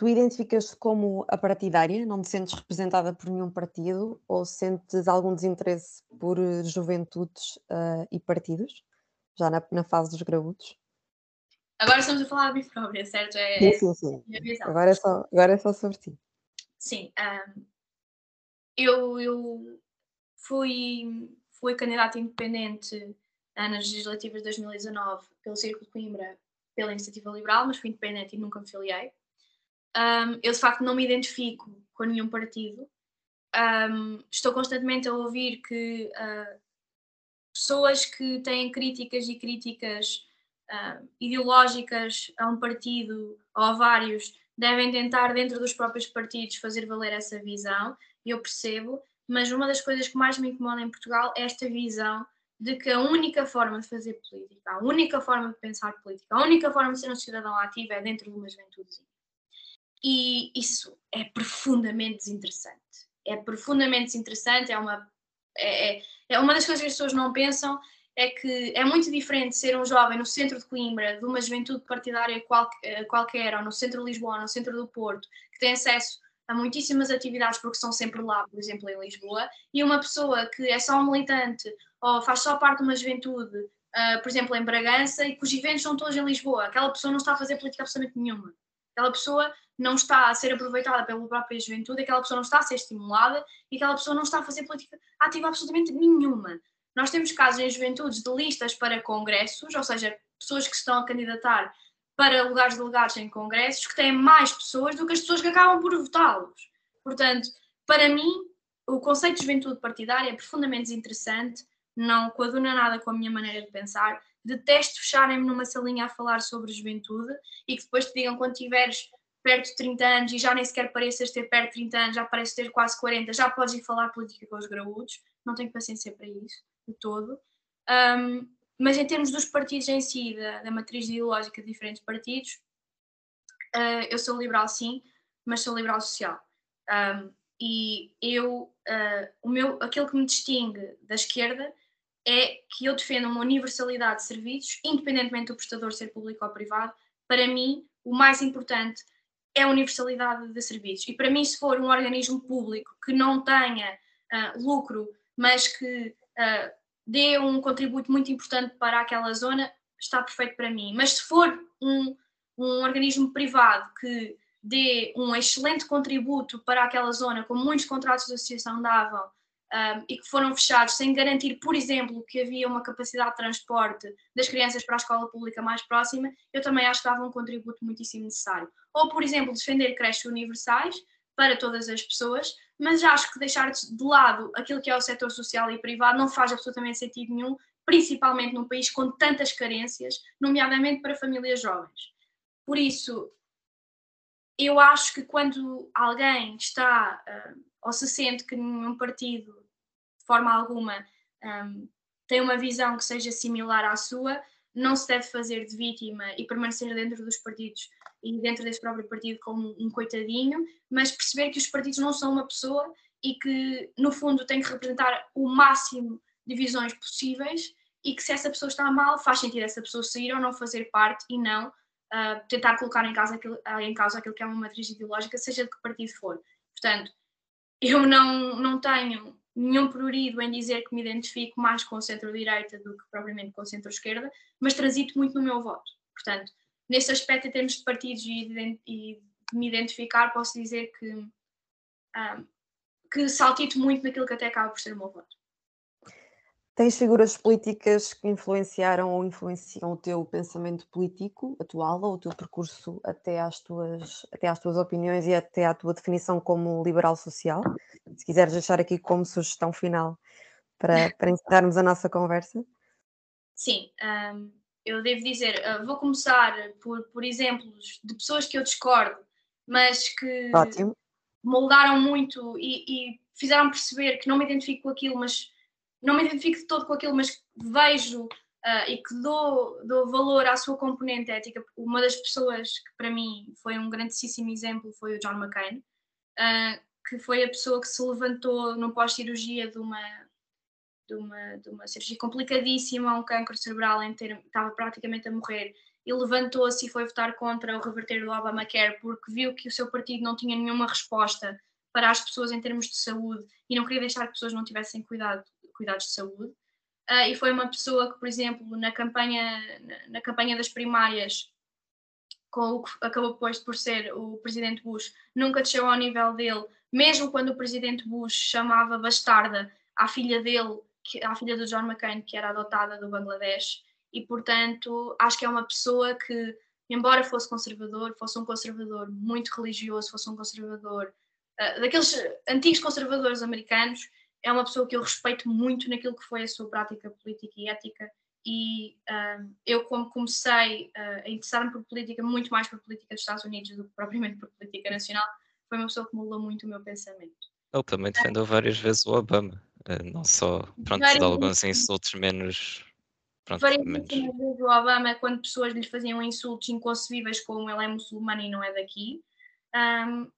Tu identificas-te como a partidária? Não te sentes representada por nenhum partido? Ou sentes algum desinteresse por eh, juventudes uh, e partidos? Já na, na, fase dos graúdos? Agora estamos a falar de mim própria, certo? É, sim, sim, sim. Agora, é só, agora é só sobre ti. Sim. Um, eu, eu fui, fui candidata independente nas legislativas de 2019 pelo Círculo de Coimbra, pela Iniciativa Liberal, mas fui independente e nunca me filiei. Um, eu de facto não me identifico com nenhum partido. Um, estou constantemente a ouvir que uh, pessoas que têm críticas e críticas uh, ideológicas a um partido ou a vários devem tentar, dentro dos próprios partidos, fazer valer essa visão, e eu percebo, mas uma das coisas que mais me incomoda em Portugal é esta visão de que a única forma de fazer política, a única forma de pensar política, a única forma de ser um cidadão ativo é dentro de uma juventude e isso é profundamente desinteressante. É profundamente desinteressante, é uma, é, é, é uma das coisas que as pessoas não pensam, é que é muito diferente ser um jovem no centro de Coimbra, de uma juventude partidária qual, eh, qualquer, ou no centro de Lisboa, ou no centro do Porto, que tem acesso a muitíssimas atividades porque estão sempre lá, por exemplo, em Lisboa, e uma pessoa que é só um militante ou faz só parte de uma juventude, uh, por exemplo, em Bragança, e cujos eventos são todos em Lisboa, aquela pessoa não está a fazer política absolutamente nenhuma. Aquela pessoa não está a ser aproveitada pela própria juventude, aquela pessoa não está a ser estimulada e aquela pessoa não está a fazer política ativa absolutamente nenhuma. Nós temos casos em juventudes de listas para congressos, ou seja, pessoas que estão a candidatar para lugares delegados em congressos, que têm mais pessoas do que as pessoas que acabam por votá-los. Portanto, para mim, o conceito de juventude partidária é profundamente desinteressante, não coaduna nada com a minha maneira de pensar. Detesto fecharem-me numa salinha a falar sobre juventude e que depois te digam quando tiveres perto de 30 anos e já nem sequer pareças ter perto de 30 anos, já pareces ter quase 40, já podes ir falar política com os graúdos. Não tenho paciência para isso, de todo. Um, mas em termos dos partidos em si, da, da matriz ideológica de diferentes partidos, uh, eu sou liberal sim, mas sou liberal social. Um, e eu, uh, o meu, aquilo que me distingue da esquerda é que eu defendo uma universalidade de serviços, independentemente do prestador ser público ou privado. Para mim, o mais importante é a universalidade de serviços. E para mim, se for um organismo público que não tenha uh, lucro, mas que uh, dê um contributo muito importante para aquela zona, está perfeito para mim. Mas se for um, um organismo privado que dê um excelente contributo para aquela zona, como muitos contratos de associação davam, um, e que foram fechados sem garantir, por exemplo, que havia uma capacidade de transporte das crianças para a escola pública mais próxima, eu também acho que dava um contributo muitíssimo necessário. Ou, por exemplo, defender creches universais para todas as pessoas, mas acho que deixar de lado aquilo que é o setor social e privado não faz absolutamente sentido nenhum, principalmente num país com tantas carências, nomeadamente para famílias jovens. Por isso, eu acho que quando alguém está uh, ou se sente que nenhum partido, de forma alguma, um, tem uma visão que seja similar à sua, não se deve fazer de vítima e permanecer dentro dos partidos e dentro desse próprio partido como um coitadinho, mas perceber que os partidos não são uma pessoa e que, no fundo, têm que representar o máximo de visões possíveis e que se essa pessoa está mal, faz sentido essa pessoa sair ou não fazer parte e não uh, tentar colocar em causa, aquilo, em causa aquilo que é uma matriz ideológica, seja de que partido for. Portanto, eu não, não tenho nenhum prurido em dizer que me identifico mais com o centro-direita do que propriamente com o centro-esquerda, mas transito muito no meu voto. Portanto, nesse aspecto, em termos de partidos e de, e de me identificar, posso dizer que, um, que saltito muito naquilo que até acaba por ser o meu voto. Tens figuras políticas que influenciaram ou influenciam o teu pensamento político atual ou o teu percurso até às tuas, até às tuas opiniões e até à tua definição como liberal social? Se quiseres deixar aqui como sugestão final para, para encerrarmos a nossa conversa. Sim, um, eu devo dizer, uh, vou começar por, por exemplos de pessoas que eu discordo, mas que Ótimo. moldaram muito e, e fizeram perceber que não me identifico com aquilo, mas não me identifico de todo com aquilo, mas vejo uh, e que dou, dou valor à sua componente ética. Uma das pessoas que para mim foi um grandíssimo exemplo foi o John McCain, uh, que foi a pessoa que se levantou no pós-cirurgia de uma, de, uma, de uma cirurgia complicadíssima, um cancro cerebral em ter, estava praticamente a morrer, e levantou-se e foi votar contra o reverter do Obamacare porque viu que o seu partido não tinha nenhuma resposta para as pessoas em termos de saúde e não queria deixar que as pessoas não tivessem cuidado cuidados de saúde. Uh, e foi uma pessoa que, por exemplo, na campanha, na, na campanha das primárias, com o que acabou depois por ser o presidente Bush, nunca desceu ao nível dele, mesmo quando o presidente Bush chamava bastarda à filha dele, que, à filha do John McCain, que era adotada do Bangladesh, e portanto acho que é uma pessoa que, embora fosse conservador, fosse um conservador muito religioso, fosse um conservador uh, daqueles antigos conservadores americanos, é uma pessoa que eu respeito muito naquilo que foi a sua prática política e ética e um, eu como comecei uh, a interessar-me por política muito mais por política dos Estados Unidos do que propriamente por política nacional foi uma pessoa que mudou muito o meu pensamento ele também defendeu várias vezes o Obama uh, não só pronto de alguns insultos menos pronto, várias menos. vezes o Obama quando pessoas lhe faziam insultos inconcebíveis como ele é muçulmano e não é daqui um,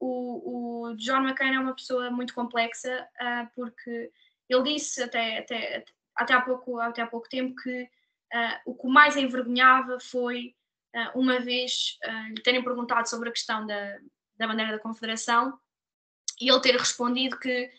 o, o John McCain é uma pessoa muito complexa uh, porque ele disse até, até, até, há, pouco, até há pouco tempo que uh, o que mais envergonhava foi uh, uma vez lhe terem perguntado sobre a questão da, da bandeira da Confederação e ele ter respondido que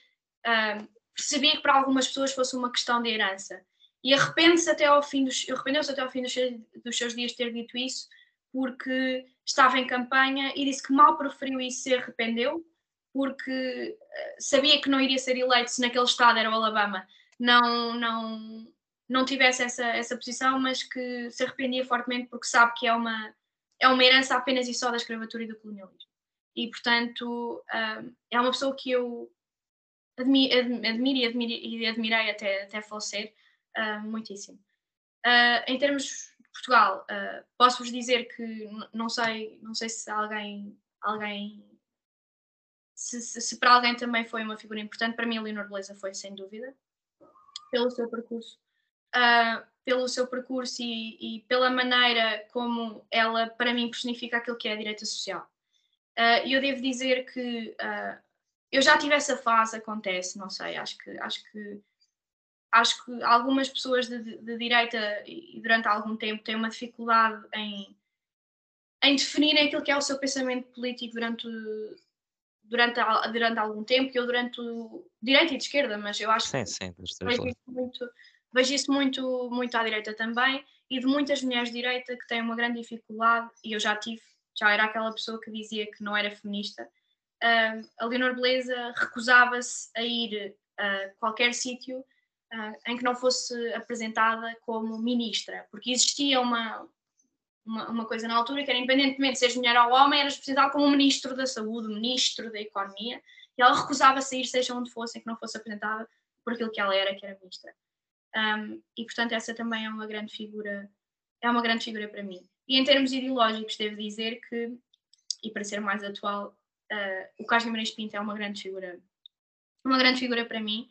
percebia que para algumas pessoas fosse uma questão de herança. E arrepende-se até ao fim dos, arrependeu-se até ao fim dos, dos seus dias de ter dito isso, porque estava em campanha e disse que mal preferiu isso se arrependeu, porque eh, sabia que não iria ser eleito se naquele estado era o Alabama, não, não, não tivesse essa, essa posição, mas que se arrependia fortemente porque sabe que é uma, é uma herança apenas e só da escravatura e do colonialismo. E, portanto, eh, é uma pessoa que eu admi admiro e, admiro, e admirei até, até falecer uh, muitíssimo. Em termos Portugal, uh, posso-vos dizer que não sei, não sei se alguém, alguém se, se, se, para alguém também foi uma figura importante, para mim a Leonor Beleza foi sem dúvida, pelo seu percurso, pelo seu percurso e, e, pela maneira como ela para mim personifica aquilo que é a direita social. E eu devo dizer que eu já tive essa fase, acontece, não sei, acho que acho que acho que algumas pessoas de, de, direita e durante algum tempo têm uma dificuldade em, em definir aquilo que é o seu pensamento político durante, durante, durante algum tempo, eu durante direita e de esquerda, mas eu acho sim, que sim, vejo, isso muito, vejo isso muito, muito à direita também, e de muitas mulheres de direita que têm uma grande dificuldade, e eu já tive, já era aquela pessoa que dizia que não era feminista, uh, a Leonor Beleza recusava-se a ir a qualquer sítio em que não fosse apresentada como ministra, porque existia uma, uma, uma, coisa na altura que era, independentemente de seres mulher ou homem, eras apresentada como ministro da saúde, ministro da economia, e ela recusava-se a ir, seja onde fosse, em que não fosse apresentada por aquilo que ela era, que era ministra. Um, e portanto essa também é uma grande figura, é uma grande figura para mim. E em termos ideológicos, devo dizer que, e para ser mais atual, uh, o Carlos Guimarães Pinto é uma grande figura, uma grande figura para mim.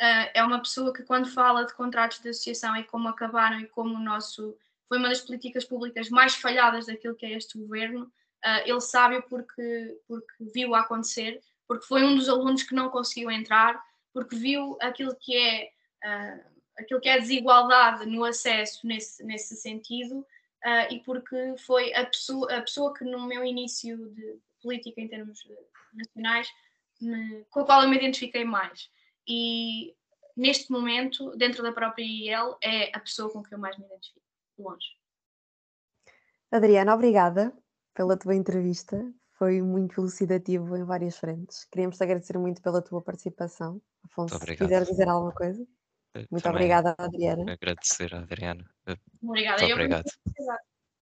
Uh, é uma pessoa que quando fala de contratos de associação e como acabaram e como o nosso foi uma das políticas públicas mais falhadas daquilo que é este governo, uh, ele sabe porque porque viu acontecer, porque foi um dos alunos que não conseguiu entrar, porque viu aquilo que é uh, aquilo que é desigualdade no acesso nesse nesse sentido e porque foi a pessoa a pessoa que no meu início de política em termos nacionais me, com a qual eu me identifiquei mais. E neste momento, dentro da própria IEL, é a pessoa com que eu mais me identifico, longe. Adriana, obrigada pela tua entrevista. Foi muito elucidativo em várias frentes. Queríamos te agradecer muito pela tua participação. Afonso, se quiser dizer alguma coisa. muito obrigada, Adriana. Agradecer Adriana. Obrigada. Muito obrigado.